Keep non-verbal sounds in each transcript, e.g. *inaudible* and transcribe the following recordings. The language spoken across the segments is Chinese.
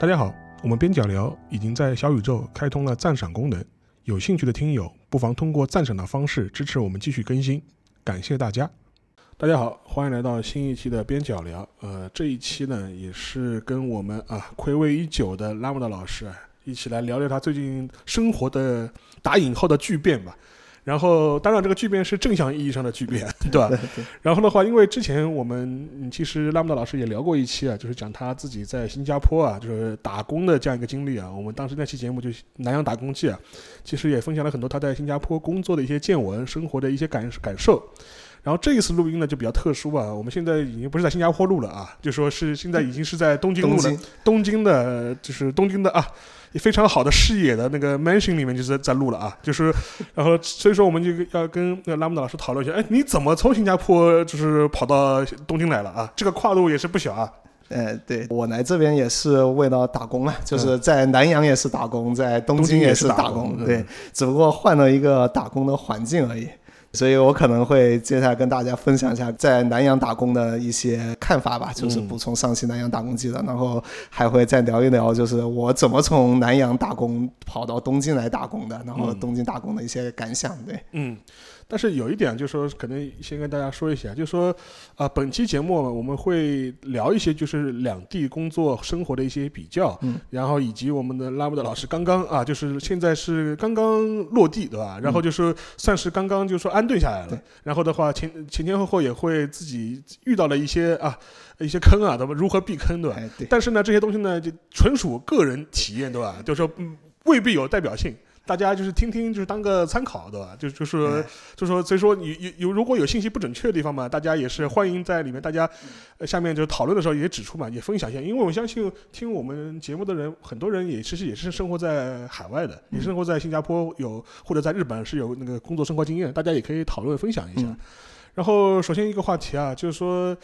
大家好，我们边角聊已经在小宇宙开通了赞赏功能，有兴趣的听友不妨通过赞赏的方式支持我们继续更新，感谢大家。大家好，欢迎来到新一期的边角聊。呃，这一期呢也是跟我们啊暌违已久的拉姆达老师啊一起来聊聊他最近生活的打引号的巨变吧。然后，当然这个巨变是正向意义上的巨变，*laughs* 对吧？然后的话，因为之前我们嗯其实拉姆达老师也聊过一期啊，就是讲他自己在新加坡啊，就是打工的这样一个经历啊。我们当时那期节目就《南洋打工记》啊，其实也分享了很多他在新加坡工作的一些见闻、生活的一些感感受。然后这一次录音呢就比较特殊啊，我们现在已经不是在新加坡录了啊，就说是现在已经是在东京录了，东京的，就是东京的啊。非常好的视野的那个 mansion 里面就是在录了啊，就是，然后所以说我们就要跟那个拉姆达老师讨论一下，哎，你怎么从新加坡就是跑到东京来了啊？这个跨度也是不小啊。哎，对我来这边也是为了打工啊，就是在南洋也是打工，在东京也是打工，对，只不过换了一个打工的环境而已。所以我可能会接下来跟大家分享一下在南洋打工的一些看法吧，就是补充上期南洋打工记的，然后还会再聊一聊，就是我怎么从南洋打工跑到东京来打工的，然后东京打工的一些感想，对，嗯。但是有一点，就是说，可能先跟大家说一下，就是说，啊，本期节目我们会聊一些，就是两地工作生活的一些比较，嗯，然后以及我们的拉姆的老师刚刚啊，就是现在是刚刚落地，对吧？然后就是算是刚刚就是说安顿下来了，然后的话前前前后后也会自己遇到了一些啊一些坑啊，对吧？如何避坑，对吧？但是呢，这些东西呢，就纯属个人体验，对吧？就是说，嗯，未必有代表性。大家就是听听，就是当个参考，对吧？就就是就说，所以说你有有如果有信息不准确的地方嘛，大家也是欢迎在里面，大家下面就讨论的时候也指出嘛，也分享一下。因为我相信听我们节目的人，很多人也其实也是生活在海外的，也生活在新加坡有或者在日本是有那个工作生活经验，大家也可以讨论分享一下。然后首先一个话题啊，就是说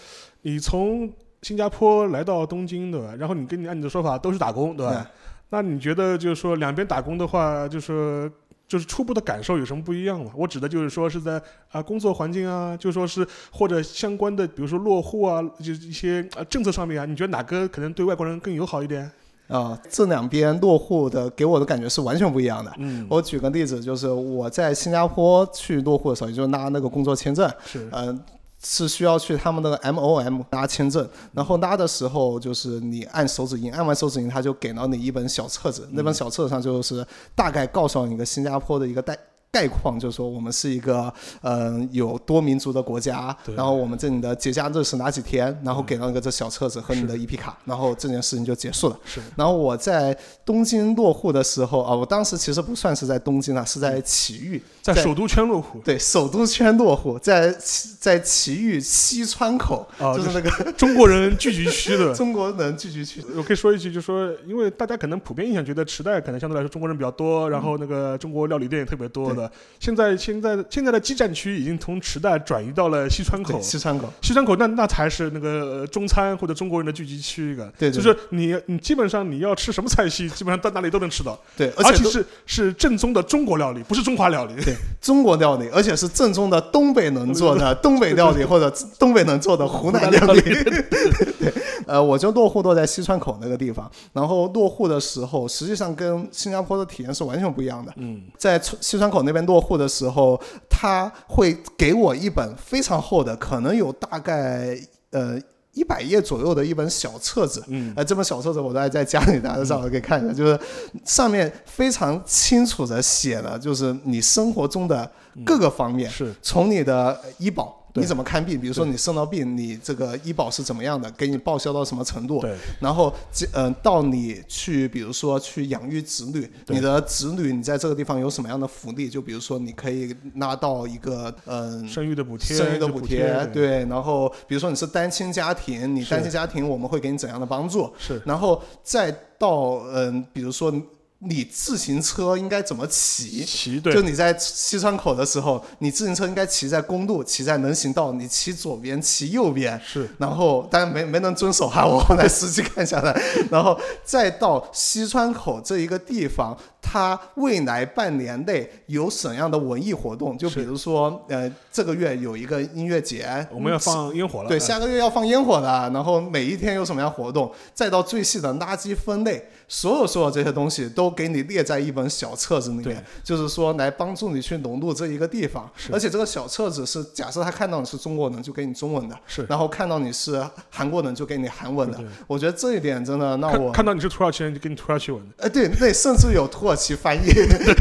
你从新加坡来到东京，对吧？然后你跟你按你的说法都是打工，对吧？那你觉得就是说两边打工的话，就是就是初步的感受有什么不一样吗？我指的就是说是在啊工作环境啊，就说是或者相关的，比如说落户啊，就是一些啊政策上面啊，你觉得哪个可能对外国人更友好一点？啊，这两边落户的给我的感觉是完全不一样的。嗯，我举个例子，就是我在新加坡去落户的时候，也就是拿那个工作签证，是嗯。是需要去他们那个 M O M 拿签证，然后拉的时候就是你按手指印，按完手指印他就给了你一本小册子，那本小册子上就是大概告诉你一个新加坡的一个概。概况就是说，我们是一个嗯有多民族的国家，然后我们这里的节假日是哪几天，然后给了一个这小册子和你的 EP 卡，然后这件事情就结束了。是。然后我在东京落户的时候啊，我当时其实不算是在东京啊，是在埼玉，在首都圈落户。对，首都圈落户，在在埼玉西川口，就是那个 *laughs* 中国人聚集区的中国人聚集区。我可以说一句，就说因为大家可能普遍印象觉得池袋可能相对来说中国人比较多，然后那个中国料理店也特别多的。现在现在现在的基站区已经从池袋转移到了西川口，西川口，西川口那那才是那个中餐或者中国人的聚集区一个，对，就是你你基本上你要吃什么菜系，基本上到哪里都能吃到，对，而且是是正宗的中国料理，不是中华料理，对，中国料理，而且是正宗的东北能做的 *laughs* 东北料理或者东北能做的湖南料理，*laughs* 对，呃，我就落户落在西川口那个地方，然后落户的时候，实际上跟新加坡的体验是完全不一样的，嗯，在西川口那边落户的时候。他会给我一本非常厚的，可能有大概呃一百页左右的一本小册子。嗯，呃，这本小册子我都还在家里，大家找可以看一下，就是上面非常清楚的写了，就是你生活中的各个方面，是从你的医保。你怎么看病？比如说你生了病，你这个医保是怎么样的？给你报销到什么程度？对。然后，嗯，到你去，比如说去养育子女，你的子女你在这个地方有什么样的福利？就比如说你可以拿到一个嗯生育的补贴，生育的补贴，对。然后，比如说你是单亲家庭，你单亲家庭我们会给你怎样的帮助？是。然后再到嗯，比如说。你自行车应该怎么骑？骑对，就你在西川口的时候，你自行车应该骑在公路，骑在人行道，你骑左边，骑右边。是，然后当然没没能遵守哈，我后来实际看下来，然后再到西川口这一个地方。它未来半年内有什么样的文艺活动？就比如说，呃，这个月有一个音乐节，我们要放烟火了。对，下个月要放烟火的。然后每一天有什么样活动，再到最细的垃圾分类，所有所有这些东西都给你列在一本小册子里面，就是说来帮助你去融入这一个地方。而且这个小册子是假设他看到你是中国人，就给你中文的；是，然后看到你是韩国人，就给你韩文的。我觉得这一点真的让我看到你是土耳其人，就给你土耳其文的。哎，对，那甚至有土耳其翻译，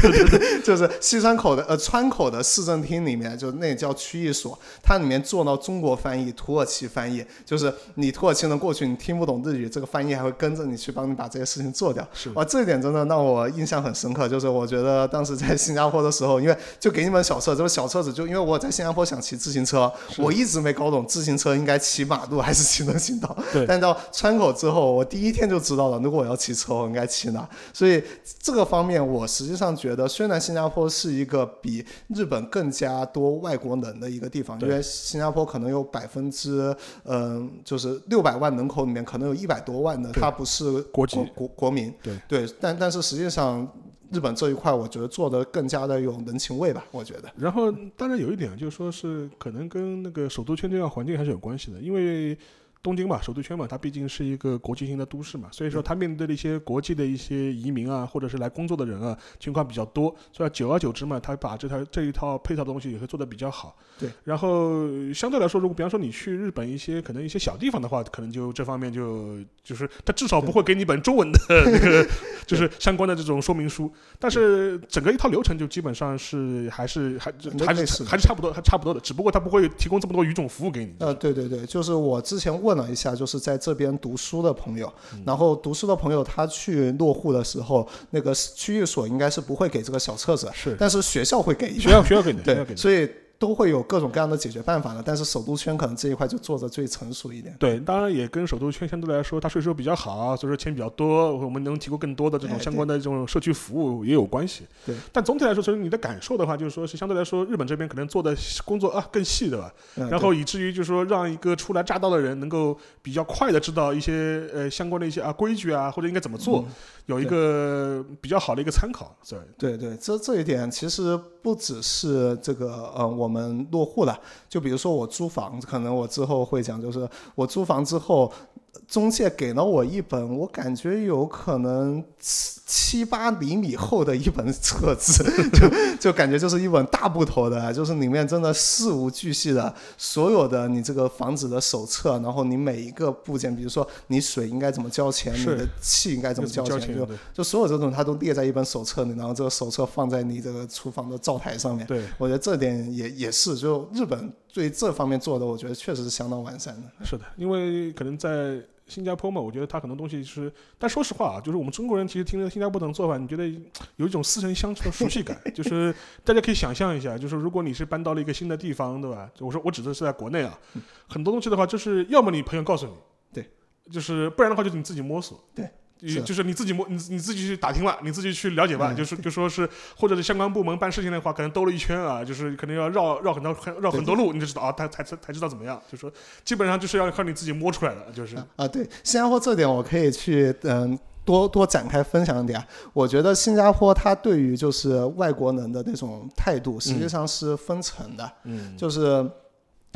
*laughs* 就是西川口的呃川口的市政厅里面，就那叫区域所，它里面做到中国翻译、土耳其翻译，就是你土耳其人过去，你听不懂日语，这个翻译还会跟着你去帮你把这些事情做掉。是哇，这一点真的让我印象很深刻。就是我觉得当时在新加坡的时候，因为就给你们小册，这个小册子就因为我在新加坡想骑自行车，我一直没搞懂自行车应该骑马路还是骑人行道。对，*laughs* 但到川口之后，我第一天就知道了，如果我要骑车，我应该骑哪。所以这个方面，我实际上觉得，虽然新加坡是一个比日本更加多外国人的一个地方，因为新加坡可能有百分之嗯，就是六百万人口里面，可能有一百多万的，他不是国籍国国民。对对，但但是实际上，日本这一块，我觉得做的更加的有人情味吧，我觉得。然后，当然有一点，就是说是可能跟那个首都圈这样环境还是有关系的，因为。东京嘛，首都圈嘛，它毕竟是一个国际性的都市嘛，所以说它面对的一些国际的一些移民啊，或者是来工作的人啊，情况比较多，所以久而久之嘛，它把这套这一套配套的东西也会做得比较好。对。然后相对来说，如果比方说你去日本一些可能一些小地方的话，可能就这方面就就是它至少不会给你本中文的 *laughs* 那个就是相关的这种说明书，但是整个一套流程就基本上是还是还还是还是差不多还差不多的，只不过它不会提供这么多语种服务给你。呃，对对对，就是我之前问。了一下，就是在这边读书的朋友，然后读书的朋友他去落户的时候，那个区域所应该是不会给这个小册子，是，但是学校会给，学校学校给的，对，所以。都会有各种各样的解决办法的，但是首都圈可能这一块就做的最成熟一点。对，当然也跟首都圈相对来说，它税收比较好，所以说钱比较多，我们能提供更多的这种相关的这种社区服务也有关系。对，但总体来说，其实你的感受的话，就是说是相对来说，日本这边可能做的工作啊更细，对吧？然后以至于就是说，让一个初来乍到的人能够比较快的知道一些呃相关的一些啊规矩啊，或者应该怎么做，有一个比较好的一个参考。对，对对，这这一点其实不只是这个呃我我们落户了。就比如说我租房，可能我之后会讲，就是我租房之后。中介给了我一本，我感觉有可能七七八厘米厚的一本册子，就就感觉就是一本大部头的，就是里面真的事无巨细的，所有的你这个房子的手册，然后你每一个部件，比如说你水应该怎么交钱，你的气应该怎么交钱，就就所有这种它都列在一本手册里，然后这个手册放在你这个厨房的灶台上面。对，我觉得这点也也是，就日本对这方面做的，我觉得确实是相当完善的。是的，因为可能在。新加坡嘛，我觉得它很多东西是，但说实话啊，就是我们中国人其实听着新加坡等做法，你觉得有一种似曾相识的熟悉感。就是大家可以想象一下，就是如果你是搬到了一个新的地方，对吧？我说我指的是在国内啊，很多东西的话，就是要么你朋友告诉你，对，就是不然的话就是你自己摸索，对。就是你自己摸你你自己去打听吧，你自己去了解吧。就是就说是，或者是相关部门办事情的话，可能兜了一圈啊，就是可能要绕绕很多绕很多路，你就知道啊，他才才知道怎么样。就说基本上就是要靠你自己摸出来的，就是啊，对，新加坡这点我可以去嗯多多展开分享一点。我觉得新加坡它对于就是外国人的那种态度，实际上是分层的。嗯，就是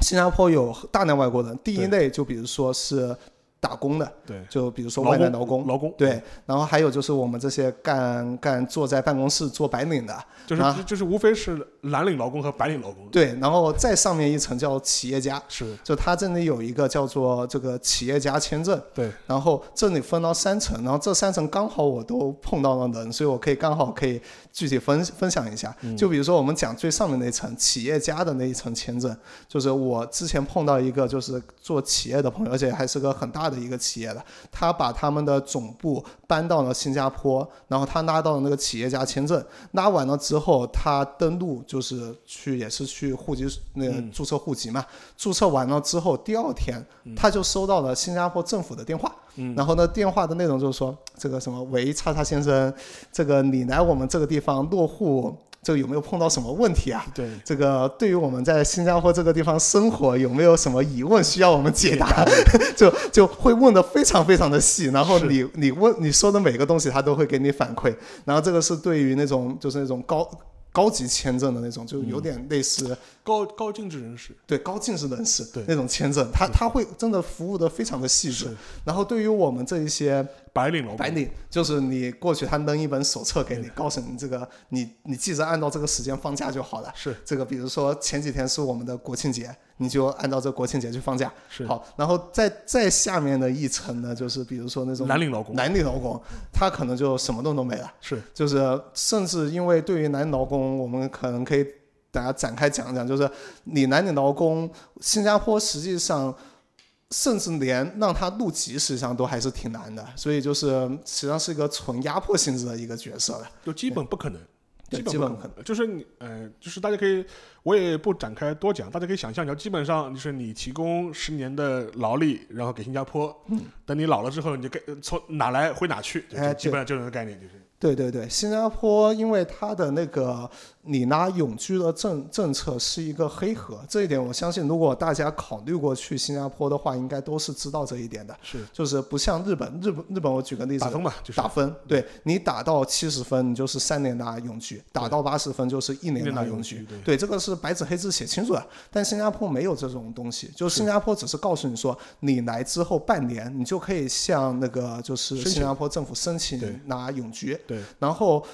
新加坡有大量外国人，第一类就比如说是。打工的，对，就比如说外来劳工，劳工，对，然后还有就是我们这些干干坐在办公室做白领的，就是就是无非是蓝领劳工和白领劳工，对，然后再上面一层叫企业家，是，就他这里有一个叫做这个企业家签证，对，然后这里分到三层，然后这三层刚好我都碰到了人，所以我可以刚好可以具体分分享一下，就比如说我们讲最上面那层企业家的那一层签证，就是我之前碰到一个就是做企业的朋友，而且还是个很大。的一个企业的，他把他们的总部搬到了新加坡，然后他拿到了那个企业家签证，拿完了之后，他登录就是去也是去户籍那个注册户籍嘛，注册完了之后，第二天他就收到了新加坡政府的电话，然后呢，电话的内容就是说，这个什么喂，叉叉先生，这个你来我们这个地方落户。这个有没有碰到什么问题啊？对，这个对于我们在新加坡这个地方生活有没有什么疑问需要我们解答？*laughs* 就就会问的非常非常的细，然后你你问你说的每个东西，他都会给你反馈。然后这个是对于那种就是那种高高级签证的那种，就有点类似高高净值人士，对高净值人士对。那种签证，他他会真的服务的非常的细致。然后对于我们这一些白领白领就是你过去，他扔一本手册给你，告诉你这个你你记着按照这个时间放假就好了。是。这个，比如说前几天是我们的国庆节，你就按照这国庆节去放假。是好，然后再再下面的一层呢，就是比如说那种蓝领劳工，蓝领劳工，他可能就什么都都没了。是就是甚至因为对于蓝领劳工，我们可能可以大家展开讲讲，就是你蓝领劳工，新加坡实际上。甚至连让他入籍，实际上都还是挺难的，所以就是实际上是一个纯压迫性质的一个角色了，就基本不可能，基基本不可本不可能。就是你，呃，就是大家可以，我也不展开多讲，大家可以想象一下，基本上就是你提供十年的劳力，然后给新加坡，等你老了之后，你就该从哪来回哪去，就基本上就这个概念，就是对对对，新加坡因为它的那个你拿永居的政政策是一个黑盒，这一点我相信，如果大家考虑过去新加坡的话，应该都是知道这一点的。是就是不像日本，日本日本我举个例子打，分嘛，就是打分，对你打到七十分，你就是三年拿永居；打到八十分就是一年拿拿永居。对，这个是白纸黑字写清楚的。但新加坡没有这种东西，就新加坡只是告诉你说，你来之后半年，你就可以向那个就是新加坡政府申请拿永居。对然后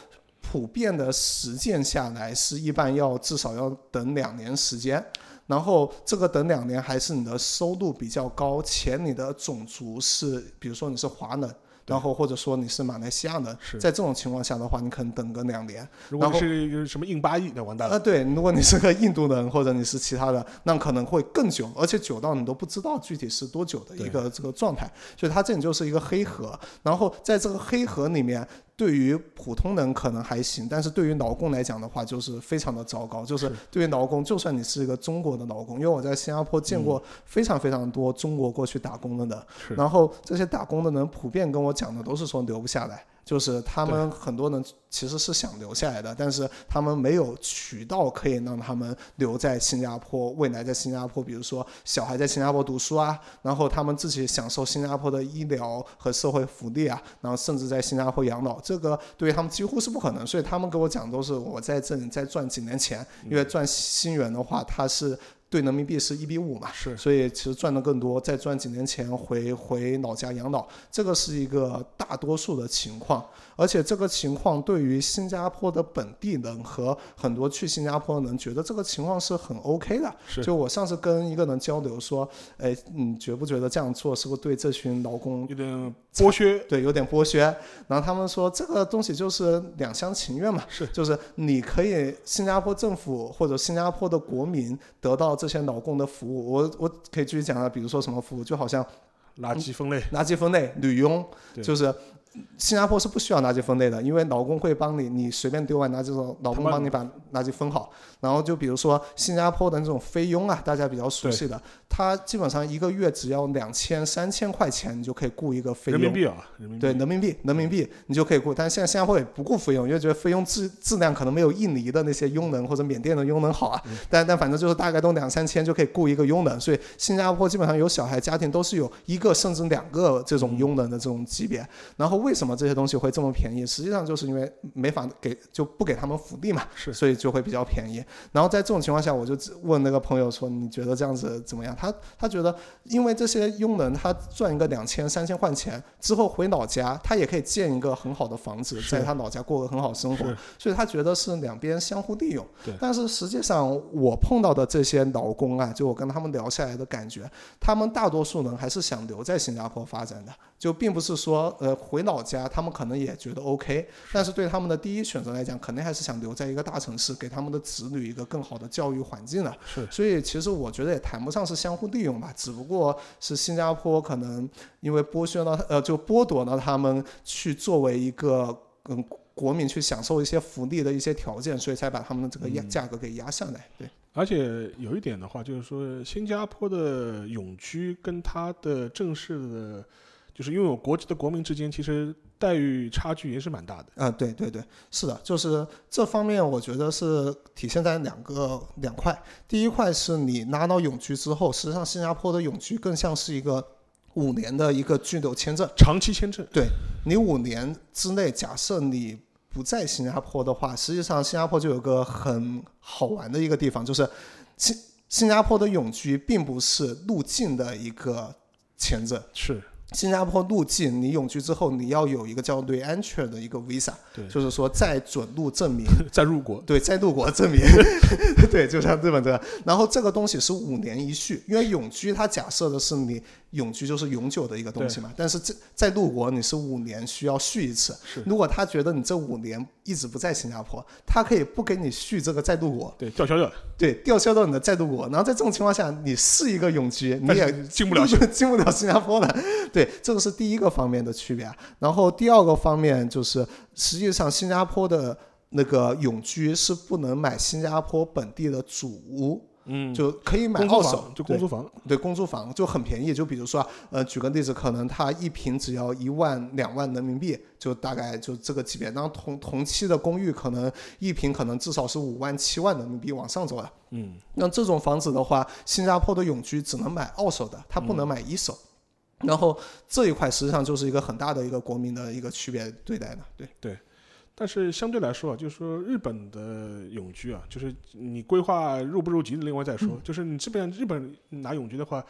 普遍的实践下来是一般要至少要等两年时间。然后这个等两年还是你的收入比较高，且你的种族是，比如说你是华人，然后或者说你是马来西亚人，在这种情况下的话，你可能等个两年。如果是什么印巴裔，那完蛋了。啊，对，如果你是个印度人或者你是其他的，那可能会更久，而且久到你都不知道具体是多久的一个这个状态。所以它这里就是一个黑盒，然后在这个黑盒里面，对于普通人可能还行，但是对于劳工来讲的话，就是非常的糟糕。就是对于劳工，就算你是一个中国的劳工，因为我在新加坡见过非常非常多中国过去打工的人，是然后这些打工的人普遍跟我讲的都是说留不下来。就是他们很多人其实是想留下来的，但是他们没有渠道可以让他们留在新加坡，未来在新加坡，比如说小孩在新加坡读书啊，然后他们自己享受新加坡的医疗和社会福利啊，然后甚至在新加坡养老，这个对于他们几乎是不可能。所以他们给我讲都是我在这里再赚几年钱，因为赚新元的话，它是。对人民币是一比五嘛，是所以其实赚的更多，再赚几年钱回回老家养老，这个是一个大多数的情况。而且这个情况对于新加坡的本地人和很多去新加坡的人，觉得这个情况是很 OK 的。是就我上次跟一个人交流说，哎，你觉不觉得这样做是不是对这群劳工有点剥削，对有点剥削？然后他们说这个东西就是两厢情愿嘛，是就是你可以新加坡政府或者新加坡的国民得到这些劳工的服务。我我可以继续讲啊，比如说什么服务，就好像垃圾分类，垃圾分类、女佣，就是新加坡是不需要垃圾分类的，因为劳工会帮你，你随便丢完垃圾之后，劳工帮你把垃圾分好。然后就比如说新加坡的那种菲佣啊，大家比较熟悉的，他基本上一个月只要两千、三千块钱，你就可以雇一个菲佣。人民币啊，人民币对，人民币，人民币你就可以雇，但是现在新加坡也不雇菲佣，因为觉得菲佣质质量可能没有印尼的那些佣人或者缅甸的佣人好啊。嗯但但反正就是大概都两三千就可以雇一个佣人，所以新加坡基本上有小孩家庭都是有一个甚至两个这种佣人的这种级别。然后为什么这些东西会这么便宜？实际上就是因为没法给就不给他们福利嘛，是所以就会比较便宜。然后在这种情况下，我就问那个朋友说：“你觉得这样子怎么样？”他他觉得，因为这些佣人他赚一个两千三千块钱之后回老家，他也可以建一个很好的房子，在他老家过个很好生活，所以他觉得是两边相互利用对。但是实际上，我碰到的这些劳工啊，就我跟他们聊下来的感觉，他们大多数人还是想留在新加坡发展的，就并不是说呃回老家，他们可能也觉得 OK，但是对他们的第一选择来讲，肯定还是想留在一个大城市，给他们的子女一个更好的教育环境的。是所以其实我觉得也谈不上是相互利用吧，只不过是新加坡可能因为剥削了呃就剥夺了他们去作为一个嗯国民去享受一些福利的一些条件，所以才把他们的这个压嗯价格给压下来。对，而且有一点的话，就是说新加坡的永居跟它的正式的，就是拥有国籍的国民之间，其实待遇差距也是蛮大的。啊，对对对，是的，就是这方面，我觉得是体现在两个两块。第一块是你拿到永居之后，实际上新加坡的永居更像是一个五年的一个居留签证，长期签证。对你五年之内，假设你不在新加坡的话，实际上新加坡就有个很好玩的一个地方，就是新新加坡的永居并不是入境的一个签证。是。新加坡入境，你永居之后，你要有一个叫 re-entry 的一个 visa，就是说再准入证明，*laughs* 再入国，对，再入国证明，*laughs* 对，就像日本这样。然后这个东西是五年一续，因为永居它假设的是你。永居就是永久的一个东西嘛，但是这在入国你是五年需要续一次。如果他觉得你这五年一直不在新加坡，他可以不给你续这个再入国。对，吊销掉。对，吊销到你的再入国。然后在这种情况下，你是一个永居，你也进不了 *laughs* 进不了新加坡的。对，这个是第一个方面的区别。然后第二个方面就是，实际上新加坡的那个永居是不能买新加坡本地的主屋。嗯，就可以买二手，就公租房，对，公租房就很便宜。就比如说，呃，举个例子，可能它一平只要一万两万人民币，就大概就这个级别。然后同同期的公寓，可能一平可能至少是五万七万人民币往上走了。嗯，那这种房子的话，新加坡的永居只能买二手的，它不能买一手。然后这一块实际上就是一个很大的一个国民的一个区别对待的，对对。但是相对来说啊，就是说日本的永居啊，就是你规划入不入籍的另外再说。就是你基本上日本拿永居的话，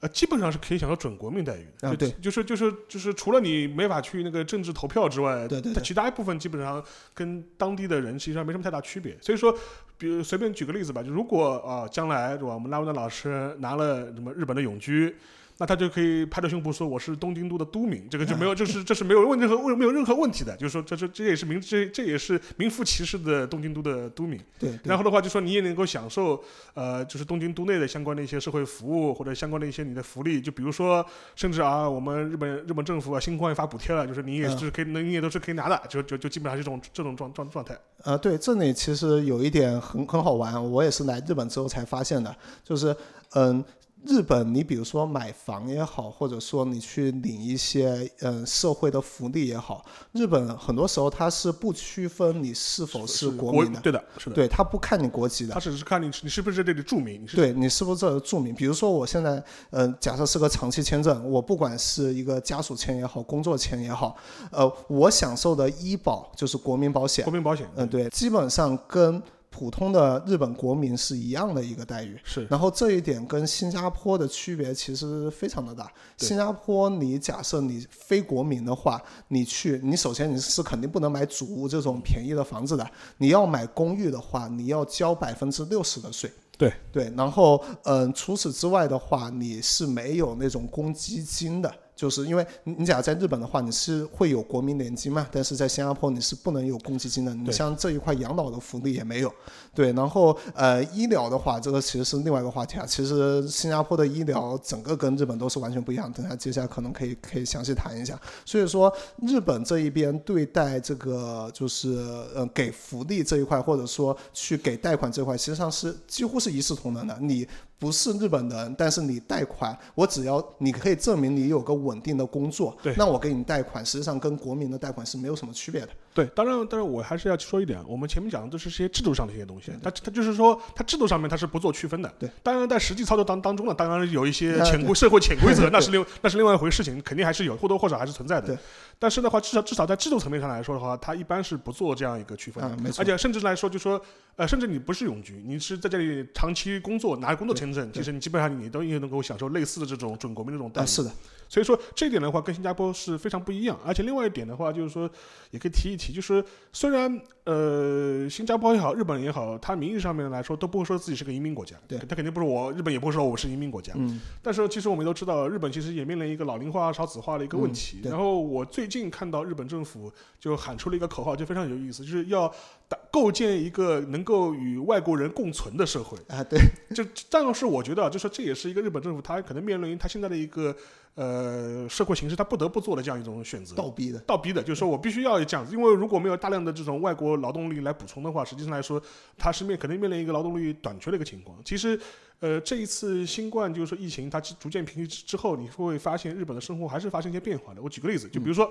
呃，基本上是可以享受准国民待遇的。啊，对，就是就是就是除了你没法去那个政治投票之外，对对，其他一部分基本上跟当地的人实际上没什么太大区别。所以说，比如随便举个例子吧，就如果啊将来是吧，我们拉文的老师拿了什么日本的永居。那他就可以拍着胸脯说我是东京都的都民，这个就没有，*laughs* 这是这是没有问任何问没有任何问题的，就是说这这这也是名这这也是名副其实的东京都的都民。对。然后的话就说你也能够享受呃就是东京都内的相关的一些社会服务或者相关的一些你的福利，就比如说甚至啊我们日本日本政府啊新冠也发补贴了，就是你也是可以能你也都是可以拿的，就就就基本上是这种这种状状状态。呃，对，这里其实有一点很很好玩，我也是来日本之后才发现的，就是嗯。日本，你比如说买房也好，或者说你去领一些嗯社会的福利也好，日本很多时候它是不区分你是否是国民的，对的，是的，对他不看你国籍的，他只是看你你是不是这里住民，对你是不是这里住民。比如说我现在嗯假设是个长期签证，我不管是一个家属签也好，工作签也好，呃，我享受的医保就是国民保险，国民保险，嗯对，基本上跟。普通的日本国民是一样的一个待遇，是。然后这一点跟新加坡的区别其实非常的大。新加坡，你假设你非国民的话，你去，你首先你是肯定不能买主屋这种便宜的房子的。你要买公寓的话，你要交百分之六十的税。对对。然后，嗯，除此之外的话，你是没有那种公积金的。就是因为你假如在日本的话，你是会有国民年金嘛，但是在新加坡你是不能有公积金的。你像这一块养老的福利也没有。对，然后呃医疗的话，这个其实是另外一个话题啊。其实新加坡的医疗整个跟日本都是完全不一样。等下接下来可能可以可以详细谈一下。所以说日本这一边对待这个就是呃给福利这一块，或者说去给贷款这块，实际上是几乎是一视同仁的。你不是日本人，但是你贷款，我只要你可以证明你有个稳定的工作，对，那我给你贷款，实际上跟国民的贷款是没有什么区别的。对，当然，但是我还是要说一点，我们前面讲的都是些制度上的一些东西，它它就是说，它制度上面它是不做区分的。对，当然在实际操作当当中呢，当然有一些潜规社会潜规则，那是另 *laughs* 那是另外一回事情，肯定还是有或多或少还是存在的。对。但是的话，至少至少在制度层面上来说的话，它一般是不做这样一个区分的。而且甚至来说，就说，呃，甚至你不是永居，你是在这里长期工作拿工作签证，其实你基本上你都也能够享受类似的这种准国民的这种待遇。是的。所以说这一点的话，跟新加坡是非常不一样。而且另外一点的话，就是说，也可以提一提，就是虽然呃，新加坡也好，日本也好，它名义上面来说都不会说自己是个移民国家，对，它肯定不是我日本也不会说我是移民国家。嗯。但是其实我们都知道，日本其实也面临一个老龄化、少子化的一个问题。然后我最近看到日本政府就喊出了一个口号，就非常有意思，就是要打构建一个能够与外国人共存的社会。啊，对。就但是我觉得，就说这也是一个日本政府它可能面临它现在的一个。呃，社会形势他不得不做的这样一种选择，倒逼的，倒逼的，就是说我必须要这样子，因为如果没有大量的这种外国劳动力来补充的话，实际上来说，它是面肯定面临一个劳动力短缺的一个情况。其实，呃，这一次新冠就是说疫情它逐渐平息之后，你会发现日本的生活还是发生一些变化的。我举个例子，就比如说，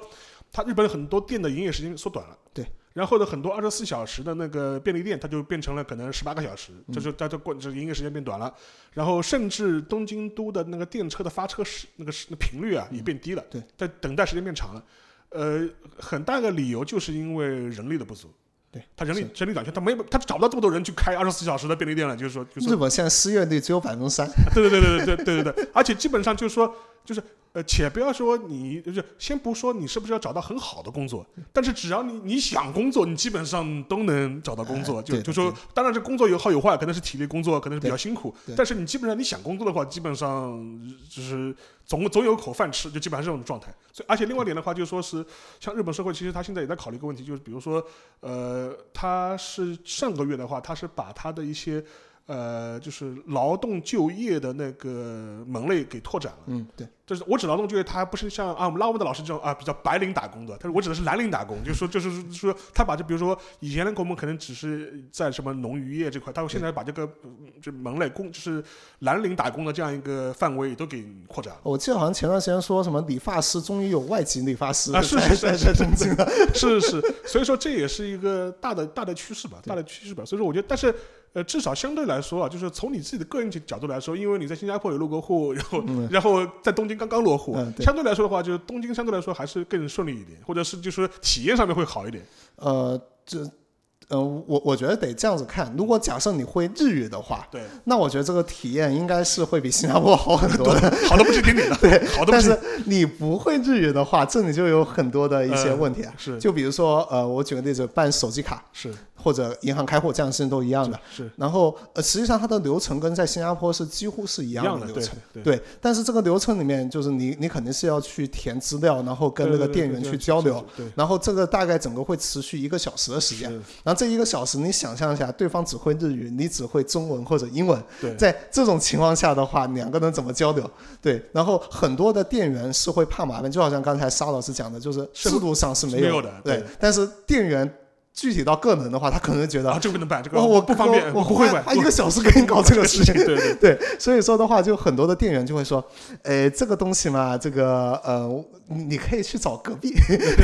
它日本很多店的营业时间缩短了，对。然后呢，很多二十四小时的那个便利店，它就变成了可能十八个小时，这就它就过这营业时间变短了。然后甚至东京都的那个电车的发车时那个那频率啊也变低了，对，在等待时间变长了。呃，很大个理由就是因为人力的不足。对，他人力人力短缺，他没他找不到这么多人去开二十四小时的便利店了，就是说，日本现在失业率只有百分之三。对对对对对对对对，而且基本上就是说，就是。呃，且不要说你，就是先不说你是不是要找到很好的工作，但是只要你你想工作，你基本上都能找到工作。就就说，当然这工作有好有坏，可能是体力工作，可能是比较辛苦。但是你基本上你想工作的话，基本上就是总总有口饭吃，就基本上这种状态。所以，而且另外一点的话，就说是像日本社会，其实他现在也在考虑一个问题，就是比如说，呃，他是上个月的话，他是把他的一些。呃，就是劳动就业的那个门类给拓展了。嗯，对，就是我指劳动就业，它不是像啊我们拉文的老师这种啊比较白领打工的，他说我指的是蓝领打工，就是说 *laughs* 就是说他把这比如说以前的我们可能只是在什么农渔业这块，他现在把这个这门类工就是蓝领打工的这样一个范围也都给扩展了。我记得好像前段时间说什么理发师终于有外籍理发师啊，是是是是是是，所以说这也是一个大的大的趋势吧，大的趋势吧。所以说我觉得，但是。呃，至少相对来说啊，就是从你自己的个人角度来说，因为你在新加坡有落过户，然后然后在东京刚刚落户，相对来说的话，就是东京相对来说还是更顺利一点，或者是就是体验上面会好一点。呃，这。嗯，我我觉得得这样子看。如果假设你会日语的话，对，那我觉得这个体验应该是会比新加坡好很多的，好的不是顶顶的。*laughs* 对，好的但是你不会日语的话，这里就有很多的一些问题啊。是，就比如说，呃，我举个例子，办手机卡是，或者银行开户这样的事情都一样的。是。然后，呃，实际上它的流程跟在新加坡是几乎是一样的流程。对。但是这个流程里面，就是你你肯定是要去填资料，然后跟那个店员去交流。对。然后这个大概整个会持续一个小时的时间。然后这一个小时你。想象一下，对方只会日语，你只会中文或者英文。对，在这种情况下的话，两个人怎么交流？对，然后很多的店员是会怕麻烦，就好像刚才沙老师讲的，就是制度上是没有的。对，但是店员。具体到个人的话，他可能觉得啊，这个不能办，这个我不方便，我不会办，他一个小时给你搞这个事情，*laughs* 对对 *laughs* 对，所以说的话，就很多的店员就会说，哎，这个东西嘛，这个呃，你可以去找隔壁，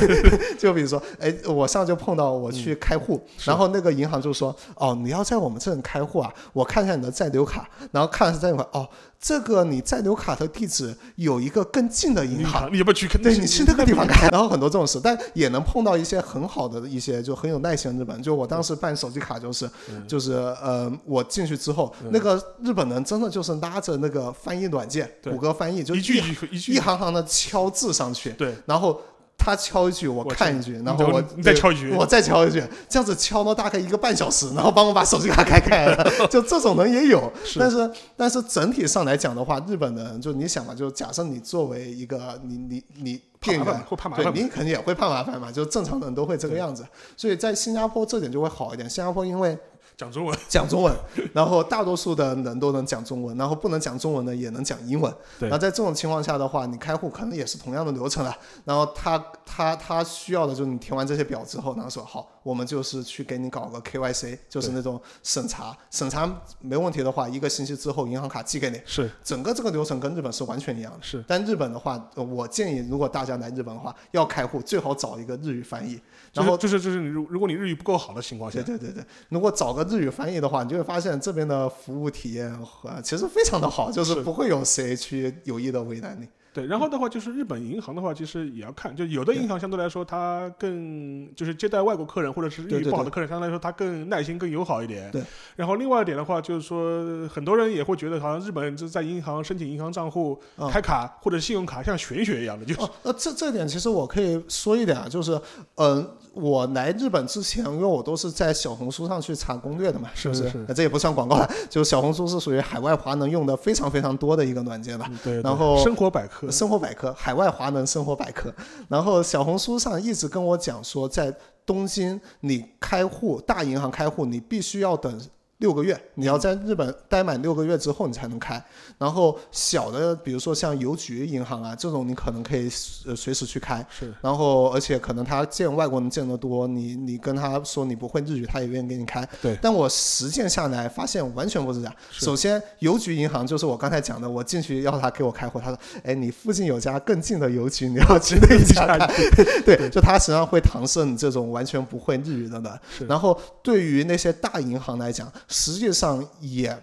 *laughs* 就比如说，哎，我上就碰到我去开户，然后那个银行就说，哦，你要在我们这里开户啊，我看一下你的在留卡，然后看是在留卡，哦。这个你在留卡的地址有一个更近的银行，你要不要去？对你去那个地方开。然后很多这种事，但也能碰到一些很好的一些就很有耐心的日本。就我当时办手机卡就是，就是呃，我进去之后，那个日本人真的就是拉着那个翻译软件，谷歌翻译，就一句一句一行行的敲字上去。对，然后。他敲一句，我看一句，然后我再敲一句，我再敲一句，这样子敲了大概一个半小时，然后帮我把手机卡开开了。*laughs* 就这种人也有，但是但是整体上来讲的话，日本人就你想嘛，就假设你作为一个你你你店员，会怕麻烦，对，你肯定也会怕麻烦嘛，就正常人都会这个样子。所以在新加坡这点就会好一点，新加坡因为。讲中文，讲中文，然后大多数的人都能讲中文，然后不能讲中文的也能讲英文。对。然后在这种情况下的话，你开户可能也是同样的流程了。然后他他他需要的就是你填完这些表之后，然后说好，我们就是去给你搞个 KYC，就是那种审查，审查没问题的话，一个星期之后银行卡寄给你。是。整个这个流程跟日本是完全一样的。是。但日本的话，我建议如果大家来日本的话，要开户最好找一个日语翻译。然后就是就是你如如果你日语不够好的情况下，对对对对，如果找个日语翻译的话，你就会发现这边的服务体验和其实非常的好，就是不会有谁去有意的为难你。对，然后的话就是日本银行的话，其实也要看，就有的银行相对来说它更就是接待外国客人或者是日语不好的客人，相对来说它更耐心、更友好一点。对。然后另外一点的话，就是说很多人也会觉得，好像日本就是在银行申请银行账户、开卡或者信用卡像玄学一样的，就是。呃，这这点其实我可以说一点啊，就是嗯，我来日本之前，因为我都是在小红书上去查攻略的嘛，是不是？这也不算广告了，*laughs* 就小红书是属于海外华能用的非常非常多的一个软件吧。对。然后。生活百科。生活百科，海外华能生活百科。然后小红书上一直跟我讲说，在东京你开户大银行开户，你必须要等六个月，你要在日本待满六个月之后你才能开。然后小的，比如说像邮局银行啊这种，你可能可以呃随时去开。是。然后而且可能他见外国人见得多，你你跟他说你不会日语，他也愿意给你开。对。但我实践下来发现完全不是这样。首先，邮局银行就是我刚才讲的，我进去要他给我开户，他说：“哎，你附近有家更近的邮局，你要去那一家开。*laughs* ” *laughs* 对，就他实际上会搪塞你这种完全不会日语的人。然后对于那些大银行来讲，实际上也。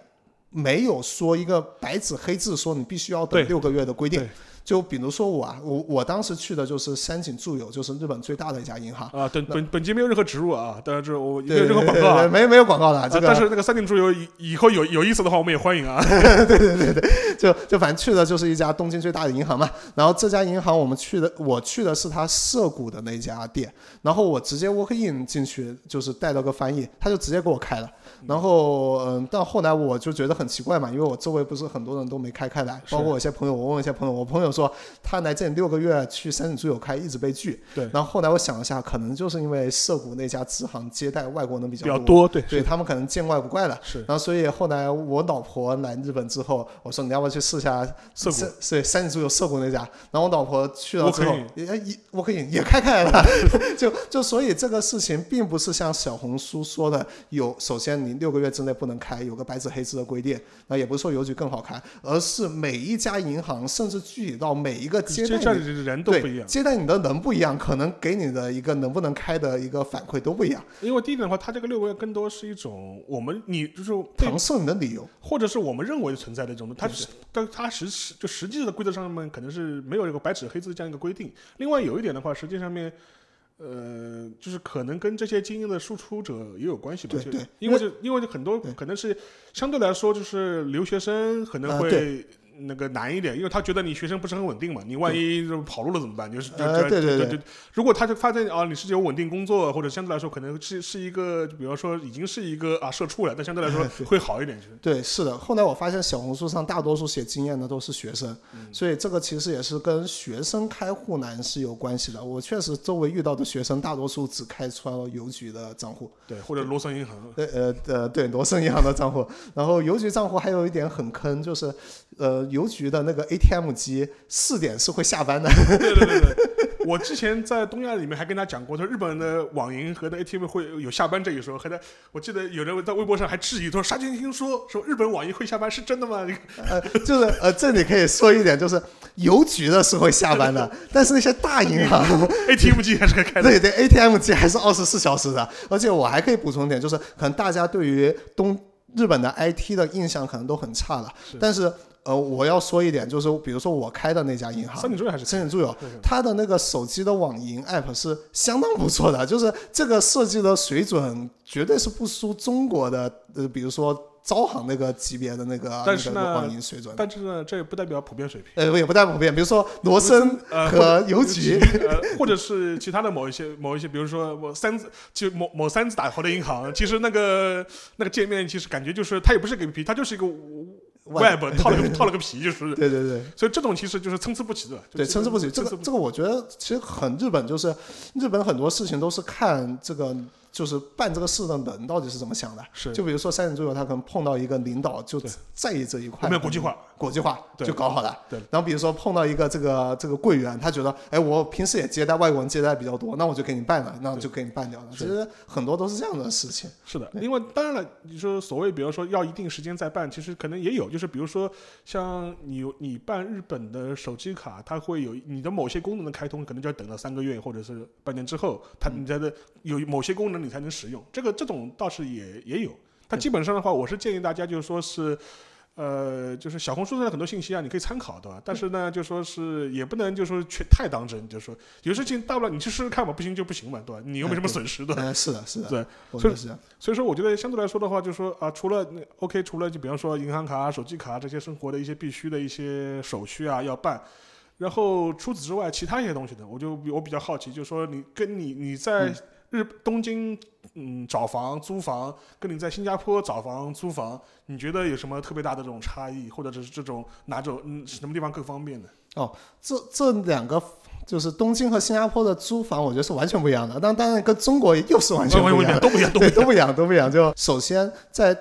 没有说一个白纸黑字说你必须要等六个月的规定。就比如说我啊，我我当时去的就是三井住友，就是日本最大的一家银行啊。本本本节没有任何植入啊，但是我没有任何广告啊，没没有广告的。这个但是那个三井住友以以后有有意思的话，我们也欢迎啊。*laughs* 对对对对，就就反正去的就是一家东京最大的银行嘛。然后这家银行我们去的，我去的是他涉谷的那家店。然后我直接 walk in 进去，就是带了个翻译，他就直接给我开了。然后嗯，但后来我就觉得很奇怪嘛，因为我周围不是很多人都没开开来，包括我一些朋友，我问一些朋友，我朋友。说他来这里六个月去三井住友开一直被拒，对。然后后来我想了下，可能就是因为涩谷那家支行接待外国人比较多，对，对他们可能见怪不怪了。是。然后所以后来我老婆来日本之后，我说你要不要去试一下涩谷？对，三井住友涩谷那家。然后我老婆去了之后，也也我可以也开开了，*laughs* 就就所以这个事情并不是像小红书说的有，首先你六个月之内不能开，有个白纸黑字的规定。那也不是说邮局更好开，而是每一家银行甚至具体到每一个接。接待的人都不一样，接待你的人不一样，可能给你的一个能不能开的一个反馈都不一样。因为第一点的话，它这个六个月更多是一种我们你就是搪塞你的理由，或者是我们认为存在的一种，它但它实实就实际的规则上面可能是没有一个白纸黑字这样一个规定。另外有一点的话，实际上面。呃，就是可能跟这些精英的输出者也有关系吧。对对，因为就因为就很多可能是相对来说就是留学生可能会。那个难一点，因为他觉得你学生不是很稳定嘛，你万一就跑路了怎么办？就是对对对对。如果他就发现啊，你是有稳定工作，或者相对来说可能是是一个，就比方说已经是一个啊社畜了，但相对来说 *laughs* 会好一点。对，是的。后来我发现小红书上大多数写经验的都是学生，所以这个其实也是跟学生开户难是有关系的。我确实周围遇到的学生大多数只开出了邮局的账户，对，或者罗森银行。对呃呃对罗森银行的账户，然后邮局账户还有一点很坑，就是呃。邮局的那个 ATM 机四点是会下班的。对对对对，我之前在东亚里面还跟他讲过，说日本的网银和的 ATM 会有下班这一说。和他，我记得有人在微博上还质疑，他说沙金听说说日本网银会下班是真的吗？*laughs* 呃，就是呃，这里可以说一点，就是邮局的是会下班的，*laughs* 但是那些大银行 *laughs* ATM 机还是开的。对对，ATM 机还是二十四小时的。而且我还可以补充一点，就是可能大家对于东日本的 IT 的印象可能都很差了，但是。呃，我要说一点，就是比如说我开的那家银行，三井住友还是三井住友，它的那个手机的网银 app 是相当不错的，*laughs* 就是这个设计的水准绝对是不输中国的，呃，比如说招行那个级别的那个那个网银水准。但是呢，这也不代表普遍水平。呃，也不代表普遍，比如说罗森和邮局，呃，或者是其他的某一些 *laughs* 某一些，比如说我三字就某某三字打头的银行，其实那个那个界面其实感觉就是它也不是个 APP，它就是一个。Web *laughs* 套了个套了个皮，就是对对对，所以这种其实就是参差不齐的。对，参差不齐。这个这个，我觉得其实很日本，就是日本很多事情都是看这个。就是办这个事的人到底是怎么想的？是，就比如说三井住友，他可能碰到一个领导就在意这一块，没有国际化，国际化就搞好了。对。然后比如说碰到一个这个这个柜员，他觉得，哎，我平时也接待外国人接待比较多，那我就给你办了，那就给你办掉了。其实很多都是这样的事情。是的。另外，当然了，你说所谓，比如说要一定时间再办，其实可能也有，就是比如说像你你办日本的手机卡，它会有你的某些功能的开通，可能就要等到三个月或者是半年之后，它你在的有某些功能你才能使用这个。这种倒是也也有，但基本上的话，我是建议大家就是说是，呃，就是小红书上的很多信息啊，你可以参考，对吧？但是呢，就说是也不能就说全太当真，就说有事情大不了你去试试看嘛，不行就不行嘛，对吧？你又没什么损失的。嗯，是的，是的。对，所以所以说，我觉得相对来说的话，就说啊，除了 OK，除了就比方说银行卡、手机卡这些生活的一些必须的一些手续啊要办，然后除此之外，其他一些东西呢，我就我比较好奇，就是说你跟你你在。日东京，嗯，找房租房，跟你在新加坡找房租房，你觉得有什么特别大的这种差异，或者是这种哪种嗯什么地方更方便呢？哦，这这两个就是东京和新加坡的租房，我觉得是完全不一样的。但当然跟中国又是完全不一样，都不一样，对，都不一样，都不一样。就首先在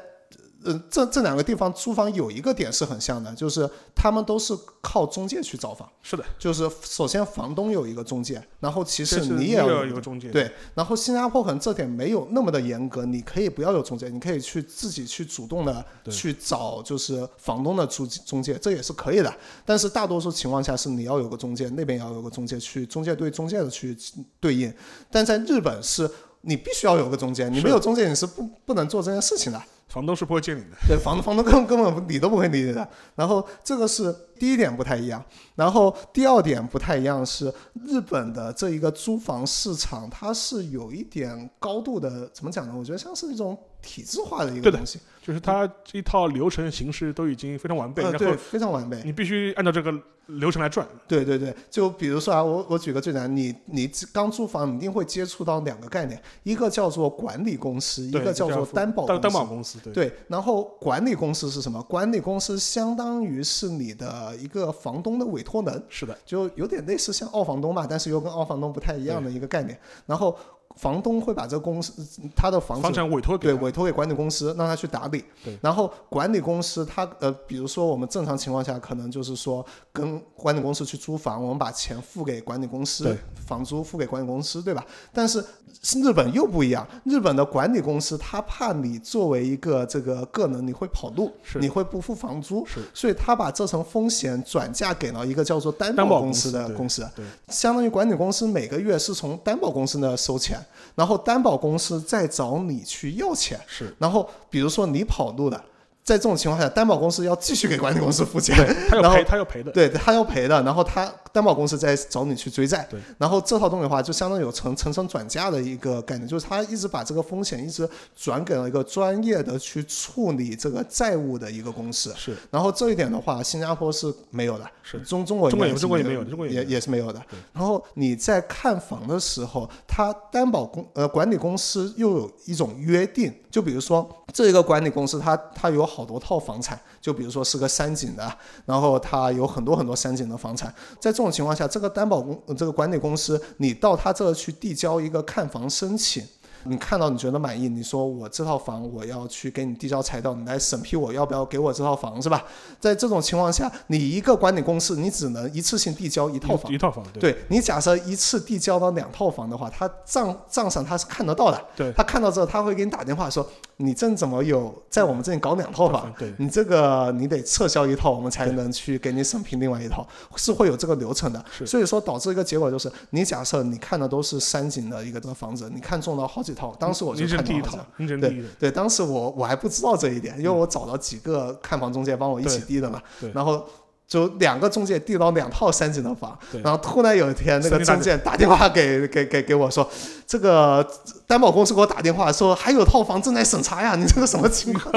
呃，这这两个地方租房有一个点是很像的，就是他们都是靠中介去找房。是的，就是首先房东有一个中介，然后其实你也要有一个中介。对，然后新加坡可能这点没有那么的严格，你可以不要有中介，你可以去自己去主动的去找就是房东的中中介，这也是可以的。但是大多数情况下是你要有个中介，那边也要有个中介去中介对中介的去对应。但在日本是。你必须要有个中介，你没有中介你是不不能做这件事情的。房东是不会见你的，对，房房东根根本理都不会理你的。然后这个是第一点不太一样，然后第二点不太一样是日本的这一个租房市场，它是有一点高度的，怎么讲呢？我觉得像是那种体制化的一个东西，就是它一套流程形式都已经非常完备，然后非常完备，你必须按照这个。流程来转，对对对，就比如说啊，我我举个最难，你你刚租房，你一定会接触到两个概念，一个叫做管理公司，一个叫做担保担保公司，对。然后管理公司是什么？管理公司相当于是你的一个房东的委托人，是的，就有点类似像二房东吧，但是又跟二房东不太一样的一个概念。然后。房东会把这个公司他的房子委托对委托给管理公司，让他去打理。对，然后管理公司他呃，比如说我们正常情况下可能就是说跟管理公司去租房，我们把钱付给管理公司，房租付给管理公司，对吧？但是日本又不一样，日本的管理公司他怕你作为一个这个个人你会跑路，你会不付房租，是，所以他把这层风险转嫁给了一个叫做担保公司的公司，对，相当于管理公司每个月是从担保公司那收钱。然后担保公司再找你去要钱，是。然后比如说你跑路了。在这种情况下，担保公司要继续给管理公司付钱，他要赔，他要赔的，对，他要赔的。然后他担保公司在找你去追债，对。然后这套东西的话，就相当于有层层层转嫁的一个概念，就是他一直把这个风险一直转给了一个专业的去处理这个债务的一个公司。是。然后这一点的话，新加坡是没有的，是中中国中国也中国也没有，中国也也是没有的。然后你在看房的时候，他担保公呃管理公司又有一种约定，就比如说这一个管理公司，它它有好多套房产。就比如说是个山景的，然后他有很多很多山景的房产，在这种情况下，这个担保公这个管理公司，你到他这去递交一个看房申请。你看到你觉得满意，你说我这套房我要去给你递交材料，你来审批我要不要给我这套房是吧？在这种情况下，你一个管理公司你只能一次性递交一套房，一套房。对，你假设一次递交到两套房的话，他账账上他是看得到的。对，他看到之后他会给你打电话说，你这怎么有在我们这里搞两套房？对，你这个你得撤销一套，我们才能去给你审批另外一套，是会有这个流程的。所以说导致一个结果就是，你假设你看的都是山景的一个这个房子，你看中了好几。套，当时我就看到了，对对，当时我我还不知道这一点，因为我找了几个看房中介帮我一起递的嘛，然后。就两个中介递到两套三井的房，然后突然有一天那个中介打电话给 *laughs* 给给给我说，这个担保公司给我打电话说还有套房正在审查呀，你这个什么情况？